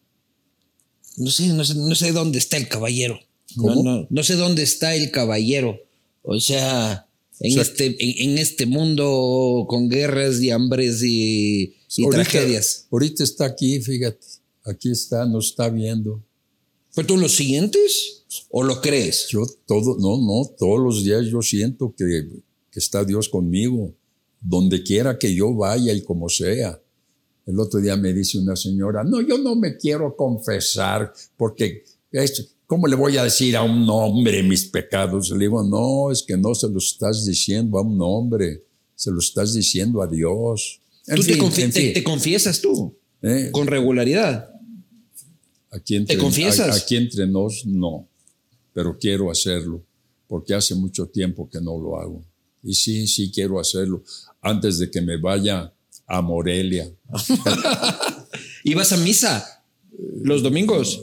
no sé, no sé, dónde está el caballero. No, no, sé dónde está el caballero. O sea, en, este, en, este mundo con guerras y hambres y, tragedias. Ahorita está aquí, fíjate. Aquí está, nos está viendo. ¿Pero tú lo sientes o lo crees? Yo todo, no, no, todos los días yo siento que, que está Dios conmigo, donde quiera que yo vaya y como sea. El otro día me dice una señora, no, yo no me quiero confesar porque, ¿cómo le voy a decir a un hombre mis pecados? Le digo, no, es que no se los estás diciendo a un hombre, se lo estás diciendo a Dios. ¿Tú te, confiesas tú? ¿Eh? ¿Con regularidad? Aquí entre, ¿Te confiesas? Aquí entre nos, no, pero quiero hacerlo, porque hace mucho tiempo que no lo hago. Y sí, sí quiero hacerlo, antes de que me vaya a Morelia. ¿Ibas a misa los domingos?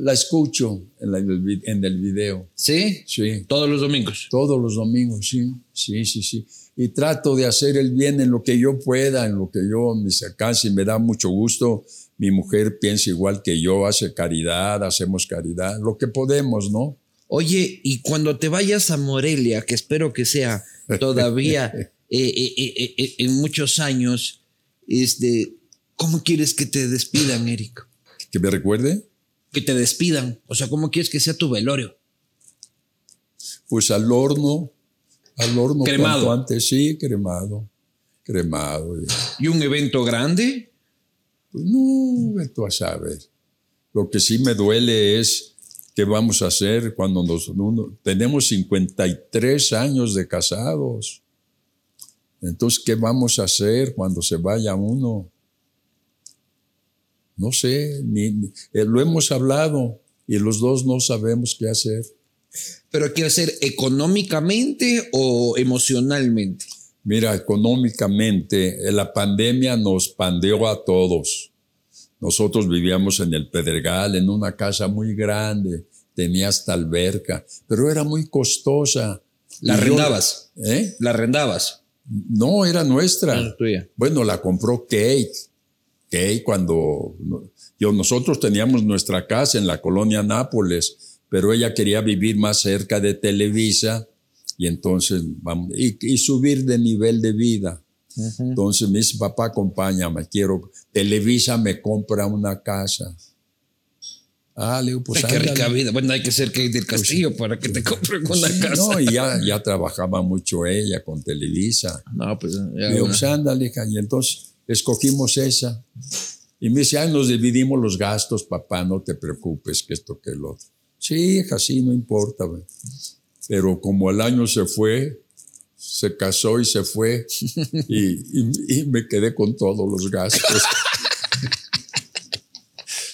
La escucho en, en, el video. ¿Sí? Sí. ¿Todos los domingos? Todos los domingos, sí. Sí, sí, sí. Y trato de hacer el bien en lo que yo pueda, en lo que yo me alcance y me da mucho gusto mi mujer piensa igual que yo, hace caridad, hacemos caridad, lo que podemos, ¿no? Oye, y cuando te vayas a Morelia, que espero que sea todavía eh, eh, eh, en muchos años, este, ¿cómo quieres que te despidan, Eric? ¿Que me recuerde? Que te despidan. O sea, ¿cómo quieres que sea tu velorio? Pues al horno, al horno. Cremado. Antes, sí, cremado. Cremado. ¿Y un evento grande? Pues no, tú a saber. Lo que sí me duele es qué vamos a hacer cuando nos, tenemos 53 años de casados. Entonces, ¿qué vamos a hacer cuando se vaya uno? No sé, ni, eh, lo hemos hablado y los dos no sabemos qué hacer. ¿Pero qué hacer económicamente o emocionalmente? Mira, económicamente, eh, la pandemia nos pandeó a todos. Nosotros vivíamos en el Pedregal, en una casa muy grande, tenía hasta alberca, pero era muy costosa. ¿La arrendabas? ¿Eh? ¿La arrendabas? No, era nuestra. Ah, tuya. Bueno, la compró Kate. Kate cuando yo, nosotros teníamos nuestra casa en la colonia Nápoles, pero ella quería vivir más cerca de Televisa y entonces vamos, y, subir de nivel de vida. Entonces me dice, papá, acompáñame, quiero, Televisa me compra una casa. Ah, le digo, pues Qué rica vida. Bueno, hay que ser que del pues Castillo para que te compren una casa. No, y ya, ya trabajaba mucho ella con Televisa. No, pues ya. Le digo, pues ándale, y entonces escogimos esa. Y me dice, ay, nos dividimos los gastos, papá, no te preocupes, que esto, que el otro. Sí, hija, sí, no importa. güey. Pero como el año se fue, se casó y se fue y, me quedé con todos los gastos.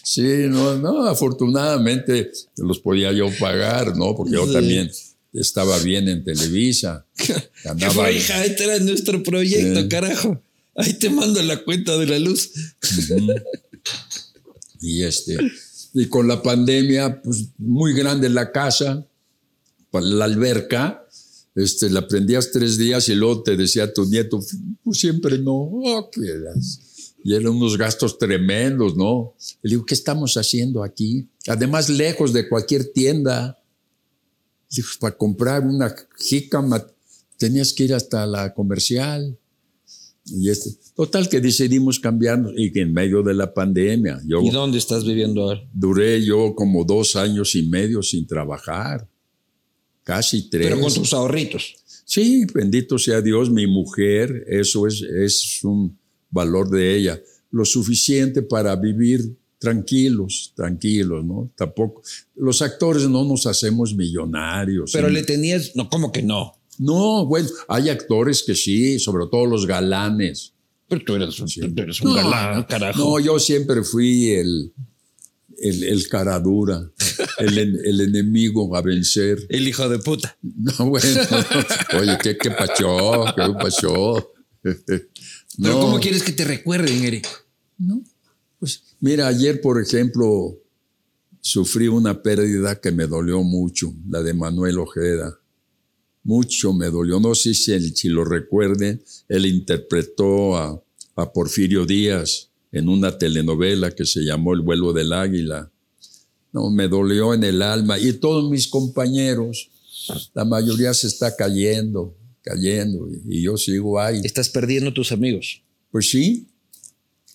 Sí, no, no, afortunadamente los podía yo pagar, ¿no? Porque yo también estaba bien en Televisa. Andaba, hija, este era nuestro proyecto, carajo. Ahí te mando la cuenta de la luz. Y este, y con la pandemia, pues muy grande la casa, la alberca, este, la prendías tres días y luego te decía tu nieto, pues siempre no, oh, Y eran unos gastos tremendos, ¿no? Le digo, ¿qué estamos haciendo aquí? Además, lejos de cualquier tienda. Dijo, para comprar una jícama tenías que ir hasta la comercial. Y este, total que decidimos cambiarnos y que en medio de la pandemia. Yo, ¿Y dónde estás viviendo ahora? Duré yo como dos años y medio sin trabajar. Casi tres. Pero con tus ahorritos. Sí, bendito sea Dios, mi mujer, eso es, es un valor de ella. Lo suficiente para vivir tranquilos, tranquilos, ¿no? Tampoco. Los actores no nos hacemos millonarios. Pero le tenías, no, ¿cómo que no? No, bueno, hay actores que sí, sobre todo los galanes. Pero tú eres, tú eres un galán, carajo. No, yo siempre fui el, el, el cara dura, el, el enemigo a vencer. El hijo de puta. No, bueno, oye, ¿qué, qué pachó? ¿Qué pachó? Pero ¿cómo quieres que te recuerden, Eric? No, pues mira, ayer, por ejemplo, sufrí una pérdida que me dolió mucho, la de Manuel Ojeda. Mucho me dolió. No sé si, si lo recuerden, él interpretó a, a Porfirio Díaz en una telenovela que se llamó El vuelo del águila. No, me dolió en el alma. Y todos mis compañeros, la mayoría se está cayendo, cayendo, y yo sigo ahí. Estás perdiendo tus amigos. Pues sí,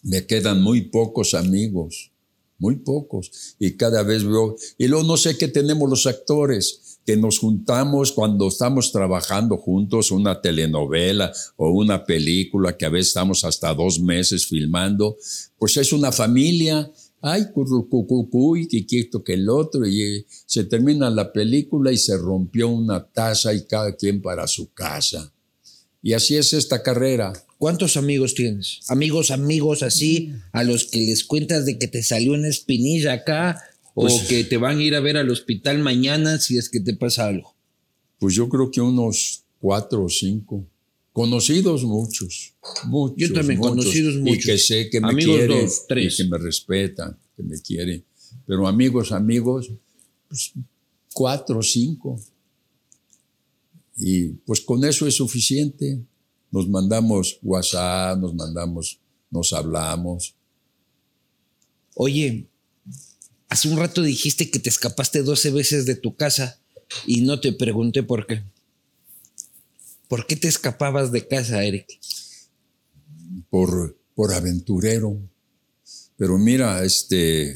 me quedan muy pocos amigos, muy pocos. Y cada vez veo, y luego no sé qué tenemos los actores, que nos juntamos cuando estamos trabajando juntos, una telenovela o una película que a veces estamos hasta dos meses filmando, pues es una familia. Ay, currucucucuy, que quieto que el otro, y se termina la película y se rompió una taza y cada quien para su casa. Y así es esta carrera. ¿Cuántos amigos tienes? Amigos, amigos así, a los que les cuentas de que te salió una espinilla acá o Pues- que te van a ir a ver al hospital mañana si es que te pasa algo. Pues yo creo que unos cuatro o cinco. Conocidos muchos. muchos Yo también, muchos, conocidos Y muchos. que sé que me Amigos, quieren. dos, tres. Y que me respetan, que me quieren. Pero amigos, amigos, pues cuatro o cinco. Y pues con eso es suficiente. Nos mandamos WhatsApp, nos mandamos, nos hablamos. Oye, hace un rato dijiste que te escapaste 12 veces de tu casa y no te pregunté por qué. ¿Por qué te escapabas de casa, Eric? por, por aventurero. Pero mira, este,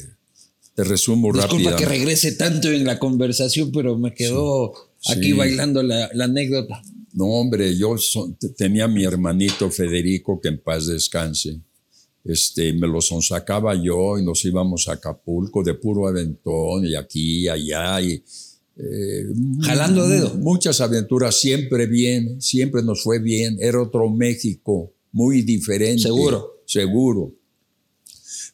te resumo Disculpa rápido. que regrese tanto en la conversación, pero me quedó Sí. aquí Sí. bailando la, la anécdota. No, hombre, yo so- tenía a mi hermanito Federico, que en paz descanse. Este, me lo sonsacaba yo y nos íbamos a Acapulco de puro aventón y aquí y allá y eh, Jalando dedo. Muchas aventuras, siempre bien, siempre nos fue bien. Era otro México, muy diferente. Seguro. Seguro.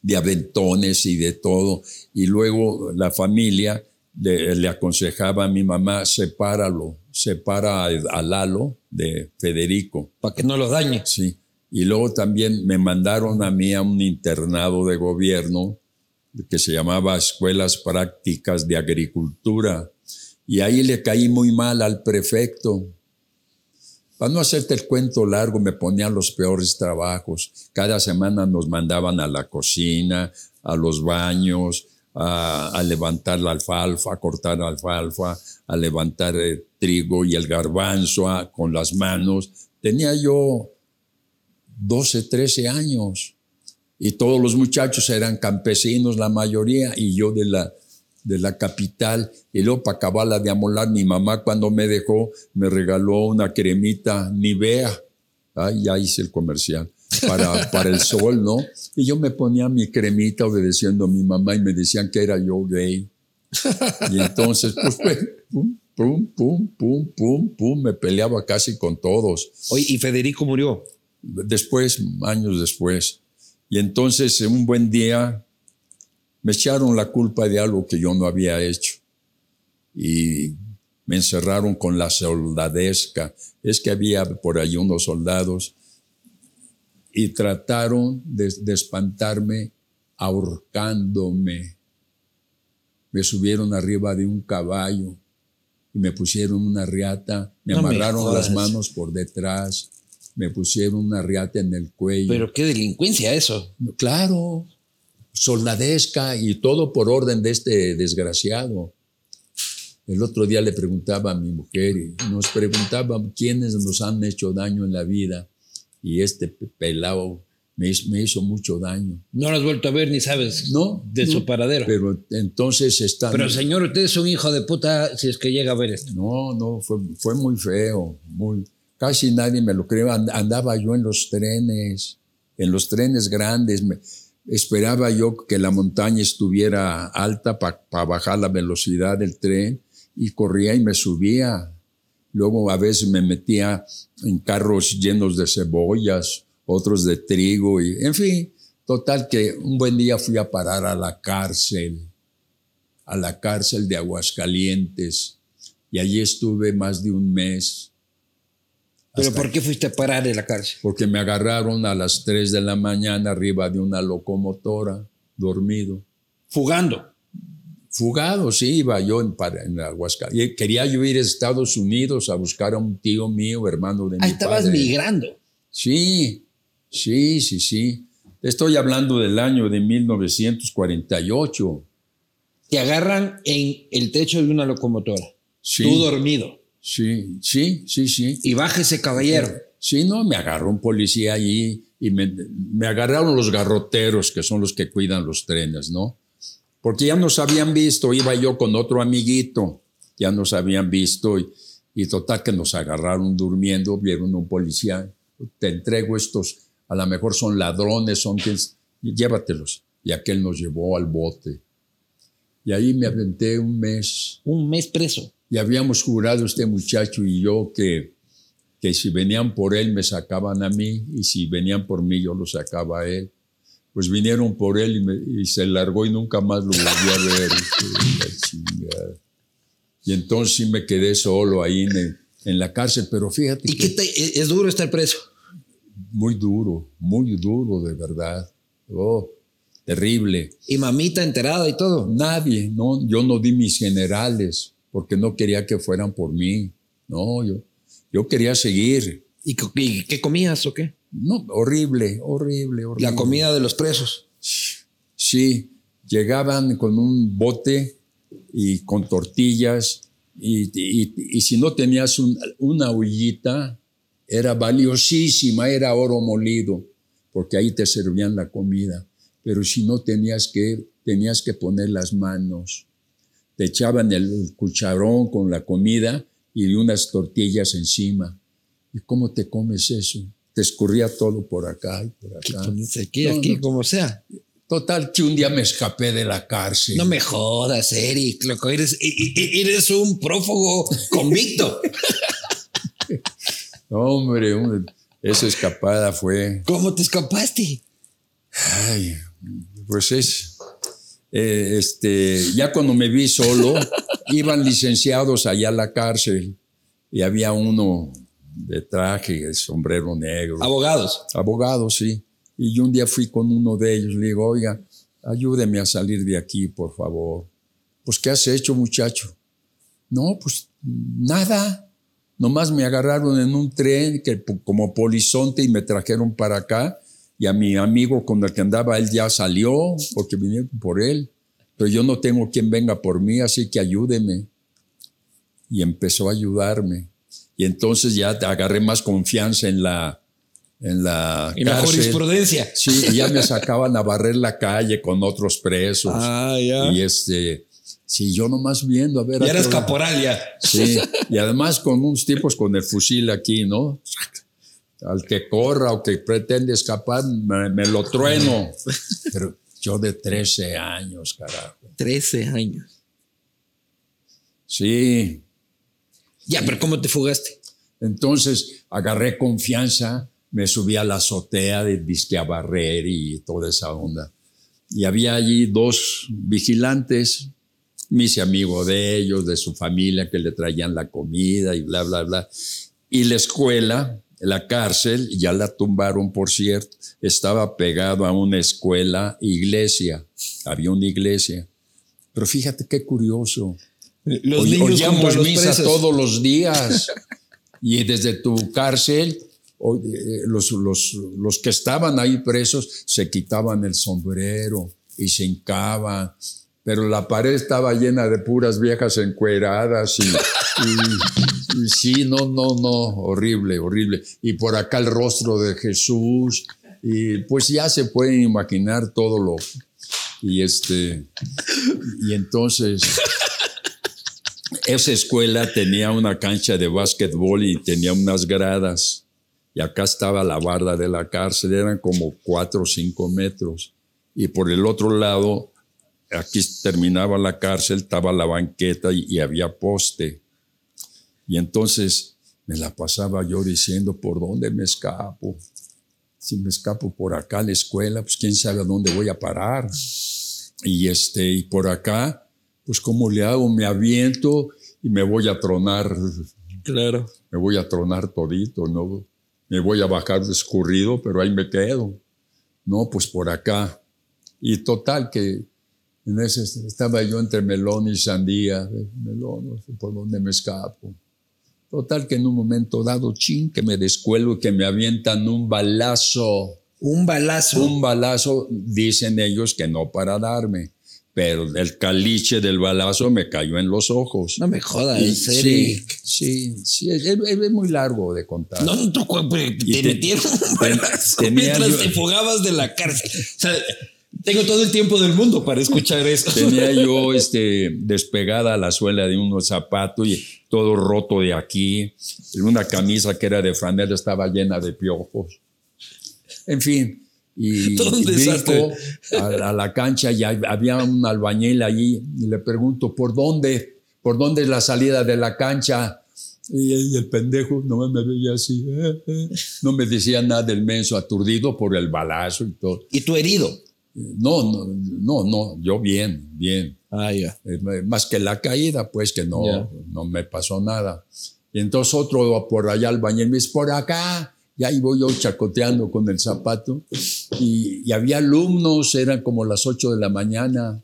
De aventones y de todo. Y luego la familia le, le aconsejaba a mi mamá, sepáralo, separa a, a Lalo de Federico. Para que no lo dañe. Sí. Y luego también me mandaron a mí a un internado de gobierno que se llamaba Escuelas Prácticas de Agricultura. Y ahí le caí muy mal al prefecto. Para no hacerte el cuento largo, me ponían los peores trabajos. Cada semana nos mandaban a la cocina, a los baños, a, levantar la alfalfa, a cortar la alfalfa, a levantar el trigo y el garbanzo a- con las manos. Tenía yo 12, 13 años. Y todos los muchachos eran campesinos, la mayoría, y yo de la, de la capital. Y luego para acabarla de amolar, mi mamá cuando me dejó me regaló una cremita Nivea. Ay, ya hice el comercial. Para, para el sol, ¿no? Y yo me ponía mi cremita obedeciendo a mi mamá y me decían que era yo gay. Y entonces, pues, pues, pum, pum, pum, pum, pum, pum, me peleaba casi con todos Oye, y Federico murió. Después, años después. Y entonces, un buen día, me echaron la culpa de algo que yo no había hecho. Y me encerraron con la soldadesca. Es que había por ahí unos soldados y trataron de, de espantarme ahorcándome. Me subieron arriba de un caballo y me pusieron una riata, me No me amarraron las manos por detrás, me pusieron una riata en el cuello. Pero qué delincuencia eso. Claro, soldadesca y todo por orden de este desgraciado. El otro día le preguntaba a mi mujer y nos preguntaba quiénes nos han hecho daño en la vida y este pe- pelado me hizo, me hizo mucho daño. No lo has vuelto a ver ni sabes No, de no, su paradero. Pero, Pero entonces está... señor, usted es un hijo de puta si es que llega a ver esto. No, no, fue, fue muy feo, muy, casi nadie me lo cree. And- Andaba yo en los trenes, en los trenes grandes. me- esperaba yo que la montaña estuviera alta para bajar la velocidad del tren y corría y me subía. Luego a veces me metía en carros llenos de cebollas, otros de trigo, y en fin, total que un buen día fui a parar a la cárcel, a la cárcel de Aguascalientes, y allí estuve más de un mes. ¿Pero por qué fuiste a parar en la cárcel? Porque me agarraron a las 3 de la mañana arriba de una locomotora, dormido. Fugando. Fugado, sí, iba yo en, en Aguascalientes. Quería yo ir a Estados Unidos a buscar a un tío mío, hermano de mi padre. estabas migrando. Sí, sí, sí, sí. Estoy hablando del año de 1948. Te agarran en el techo de una locomotora. Sí. Tú dormido. Sí, sí, sí, sí. Y baja ese caballero. Sí, no, me agarró un policía allí y me, me agarraron los garroteros, que son los que cuidan los trenes, ¿no? porque ya nos habían visto, iba yo con otro amiguito, ya nos habían visto y, total que nos agarraron durmiendo, vieron un policía, te entrego estos, a lo mejor son ladrones, son quienes, llévatelos. Y aquel nos llevó al bote. Y ahí me aventé un mes. Un mes preso. Y habíamos jurado este muchacho y yo que, que si venían por él me sacaban a mí y si venían por mí yo lo sacaba a él pues vinieron por él y, se largó y nunca más lo volví a ver. y entonces sí me quedé solo ahí en, la cárcel, pero fíjate. ¿Y qué es duro estar preso? Muy duro, muy duro, de verdad. Oh, terrible. ¿Y mamita enterada y todo? Nadie, no, yo no di mis generales porque no quería que fueran por mí. No, yo, yo quería seguir. ¿Y qué comías o qué? No, horrible, horrible, horrible. La comida de los presos. Sí, llegaban con un bote y con tortillas y, si no tenías una ollita, era valiosísima, era oro molido, porque ahí te servían la comida. Pero si no tenías que, tenías que poner las manos. Te echaban el cucharón con la comida y unas tortillas encima. ¿Y cómo te comes eso? escurría todo por acá y por acá. Aquí, aquí, como sea. Total, que un día me escapé de la cárcel. No me jodas, Eric, loco, eres, eres un prófugo convicto. hombre, esa escapada fue... ¿Cómo te escapaste? Ay, pues es... Eh, este, ya cuando me vi solo, iban licenciados allá a la cárcel y había uno de traje, de sombrero negro. ¿Abogados? Abogados, sí. Y yo un día fui con uno de ellos, le digo, oiga, ayúdeme a salir de aquí, por favor. Pues, ¿qué has hecho, muchacho? No, pues nada. Nomás me agarraron en un tren que, como polizonte y me trajeron para acá. Y a mi amigo con el que andaba, él ya salió porque vinieron por él. Pero yo no tengo quien venga por mí, así que ayúdeme. Y empezó a ayudarme y entonces ya agarré más confianza en la en la, en la jurisprudencia. Sí, y ya me sacaban a barrer la calle con otros presos. Ah, ya. Y este, sí, yo nomás viendo a ver. Ya eras caporal ya. Sí, y además con unos tipos con el fusil aquí, ¿no? Al que corra o que pretende escapar, me, lo trueno. Pero yo de 13 años, carajo. 13 años. Sí, ya, pero ¿cómo te fugaste? Entonces agarré confianza, me subí a la azotea de disque a barrer y toda esa onda. Y había allí dos vigilantes, me hice amigo de ellos, de su familia, que le traían la comida y bla, bla, bla. Y la escuela, la cárcel, ya la tumbaron, por cierto, estaba pegado a una escuela, iglesia, había una iglesia. Pero fíjate qué curioso, los niños oíamos misa todos los días. y desde tu cárcel, eh, los, los, los, que estaban ahí presos se quitaban el sombrero y se hincaban. Pero la pared estaba llena de puras viejas encueradas y, y sí, no, no, no, horrible, horrible. Y por acá el rostro de Jesús. Y pues ya se pueden imaginar todo lo, y este y entonces esa escuela tenía una cancha de básquetbol y tenía unas gradas. Y acá estaba la barda de la cárcel, eran como cuatro o cinco metros. Y por el otro lado, aquí terminaba la cárcel, estaba la banqueta y, había poste. Y entonces me la pasaba yo diciendo, ¿por dónde me escapo? Si me escapo por acá a la escuela, pues quién sabe a dónde voy a parar. Y, este, y por acá, pues cómo le hago, me aviento y me voy a tronar. Claro. Me voy a tronar todito, ¿no? Me voy a bajar escurrido, pero ahí me quedo. No, pues por acá. Y total que en ese estaba yo entre melón y sandía. Melón, por dónde me escapo. Total que en un momento dado, chin, que me descuelgo y que me avientan un balazo. Un balazo. Un balazo, dicen ellos que no para darme, pero el caliche del balazo me cayó en los ojos. No me jodas. Sí, sí, sí es, es, muy largo de contar. No, no, te, te metieron un balazo mientras te fugabas de la cárcel. O sea, tengo todo el tiempo del mundo para escuchar eso. Tenía yo este, despegada la suela de unos zapatos y todo roto de aquí. Una camisa que era de franela estaba llena de piojos. En fin, y brinco a, a, la cancha y había un albañil allí y le pregunto, ¿por dónde? ¿Por dónde es la salida de la cancha? Y, el pendejo no me veía así, eh, eh. no me decía nada del menso, aturdido por el balazo y todo. ¿Y tu herido? No, no, no, no, yo bien, bien. Ah, ya. Más que la caída, pues que no, no me pasó nada. Y entonces otro por allá al baño me dice, por acá. Y ahí voy yo chacoteando con el zapato. Y, había alumnos, eran como las 8 de la mañana.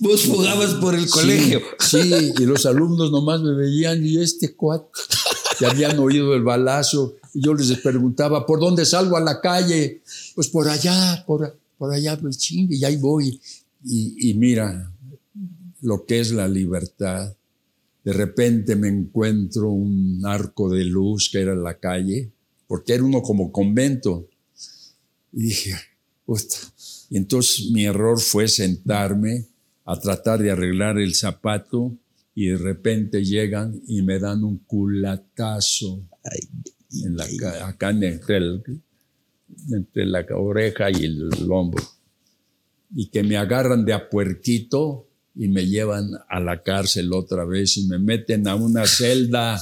Vos jugabas por el colegio. Sí, y los alumnos nomás me veían y este cuate, que habían oído el balazo. Y yo les preguntaba, ¿por dónde salgo a la calle? Pues por allá, por, por allá, pues chingue, y ahí voy. Y, y mira lo que es la libertad. De repente me encuentro un arco de luz que era la calle, porque era uno como convento. Y dije, y entonces mi error fue sentarme a tratar de arreglar el zapato y de repente llegan y me dan un culatazo en la, acá entre, el, entre la oreja y el hombro. Y que me agarran de a puerquito y me llevan a la cárcel otra vez y me meten a una celda.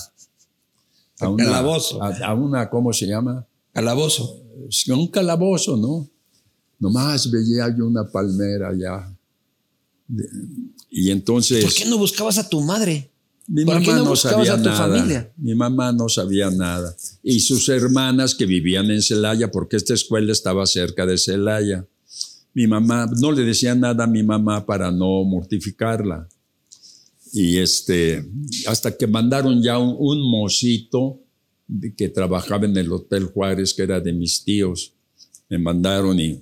A un calabozo. A, una, ¿cómo se llama? Calabozo. Un calabozo, ¿no? Nomás veía yo una palmera allá. Y entonces... ¿Por qué no buscabas a tu madre? Mi mamá no, sabía nada. Familia? Mi mamá no sabía nada. Y sus hermanas que vivían en Celaya, porque esta escuela estaba cerca de Celaya. Mi mamá, no le decía nada a mi mamá para no mortificarla. Y este, hasta que mandaron ya un, un mocito que trabajaba en el Hotel Juárez, que era de mis tíos. Me mandaron y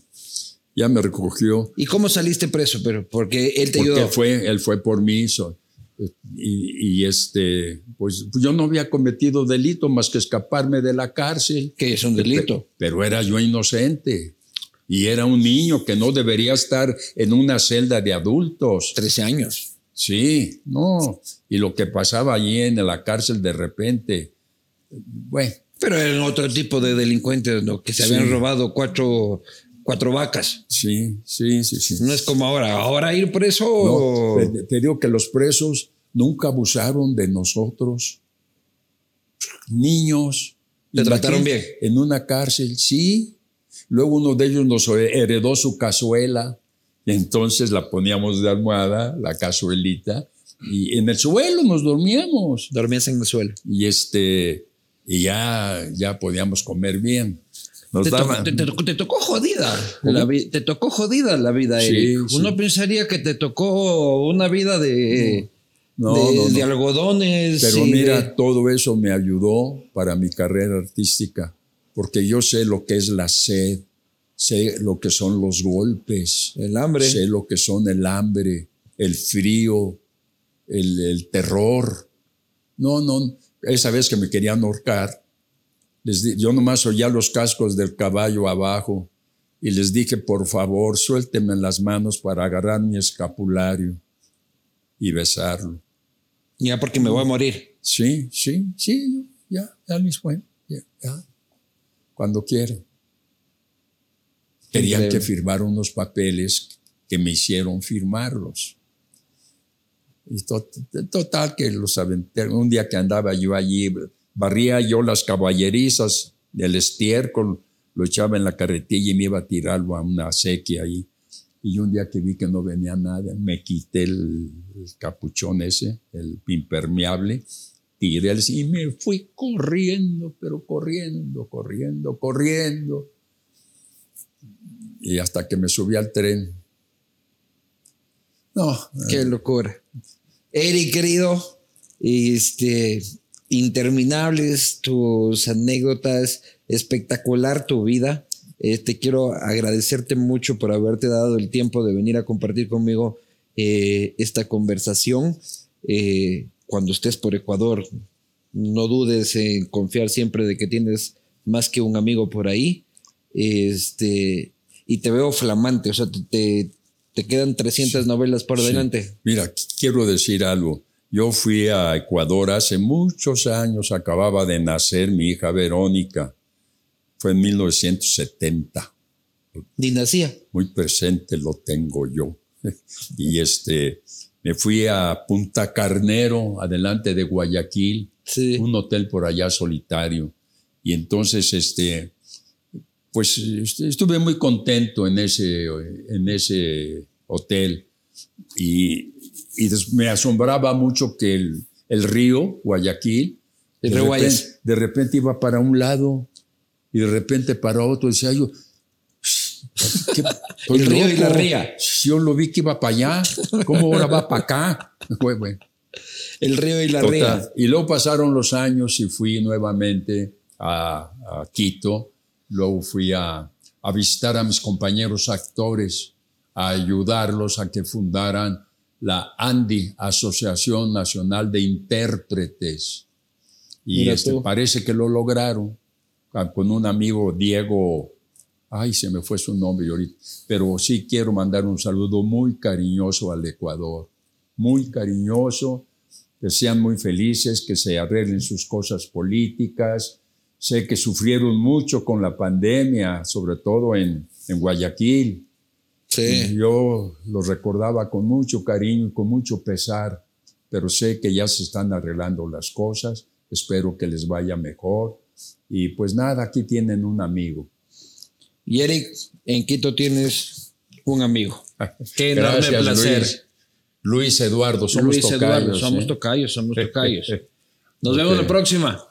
ya me recogió. ¿Y cómo saliste preso? Pero porque él te porque ayudó. Fue, él fue por mí. Y, y, este, pues, yo no había cometido delito más que escaparme de la cárcel. Que es un delito. Pero, pero era yo inocente. Y era un niño que no debería estar en una celda de adultos. 13 años. Sí, no. Y lo que pasaba allí en la cárcel de repente, bueno. Pero eran otro tipo de delincuentes ¿no? que se habían robado cuatro, cuatro vacas. Sí, sí, sí, sí. No es como ahora. Ahora ir preso. No, te, te digo que los presos nunca abusaron de nosotros. Niños. ¿Te trataron bien? En una cárcel, sí. Luego uno de ellos nos heredó su cazuela y entonces la poníamos de almohada, la cazuelita, y en el suelo nos dormíamos. Dormías en el suelo. Y este, y ya, ya podíamos comer bien. Nos te, daban... to te, te, te, tocó jodida. La te tocó jodida la vida, Eric. Sí, Uno sí. pensaría que te tocó una vida de, no, de, no, no, de algodones. Pero mira, de... todo eso me ayudó para mi carrera artística, porque yo sé lo que es la sed, sé lo que son los golpes, el hambre, sé lo que son el hambre, el frío, el, el terror. No, no, esa vez que me querían ahorcar, les di, yo nomás oía los cascos del caballo abajo y les dije, por favor, suéltenme las manos para agarrar mi escapulario y besarlo. Ya, porque me voy a morir. Sí, sí, sí, ya, ya, Luis, bueno, ya, ya, cuando quieran. Querían que firmara unos papeles que me hicieron firmarlos. Y total que los aventé. Un día que andaba yo allí, barría yo las caballerizas del estiércol, lo echaba en la carretilla y me iba a tirarlo a una sequía ahí. Y un día que vi que no venía nadie, me quité el, capuchón ese, el impermeable, tiré el, y me fui corriendo, pero corriendo, corriendo, corriendo. Y hasta que me subí al tren. No. Qué locura. Eric, querido, este, interminables tus anécdotas, espectacular tu vida. Eh, te quiero agradecerte mucho por haberte dado el tiempo de venir a compartir conmigo eh, esta conversación. Eh, cuando estés por Ecuador, no dudes en confiar siempre de que tienes más que un amigo por ahí. Este, y te veo flamante, o sea, te, te, quedan 300 novelas por delante. Mira, quiero decir algo. Yo fui a Ecuador hace muchos años, acababa de nacer mi hija Verónica fue en 1970. Ni nacía. Muy presente lo tengo yo. y este, me fui a Punta Carnero, adelante de Guayaquil, un hotel por allá solitario. Y entonces, este, pues estuve muy contento en ese, en ese hotel. Y, me asombraba mucho que el, el río, Guayaquil, de repente iba para un lado y de repente para otro decía yo, el río y la ría. Yo lo vi que iba para allá, ¿cómo ahora va para acá? El río y la ría. Y luego pasaron los años y fui nuevamente a, Quito, luego fui a, a visitar a mis compañeros actores, a ayudarlos a que fundaran la ANDI, Asociación Nacional de Intérpretes. Y este, parece que lo lograron con un amigo Diego, ay, se me fue su nombre ahorita, pero sí quiero mandar un saludo muy cariñoso al Ecuador, muy cariñoso, que sean muy felices, que se arreglen sus cosas políticas. Sé que sufrieron mucho con la pandemia, sobre todo en, en Guayaquil. Sí. Yo los recordaba con mucho cariño y con mucho pesar, pero sé que ya se están arreglando las cosas. Espero que les vaya mejor y pues nada, aquí tienen un amigo. Y Eric, en Quito tienes un amigo. Qué enorme placer. Luis. Eduardo, somos Luis tocayos. somos ¿eh? tocayos, somos tocayos. Nos vemos la próxima.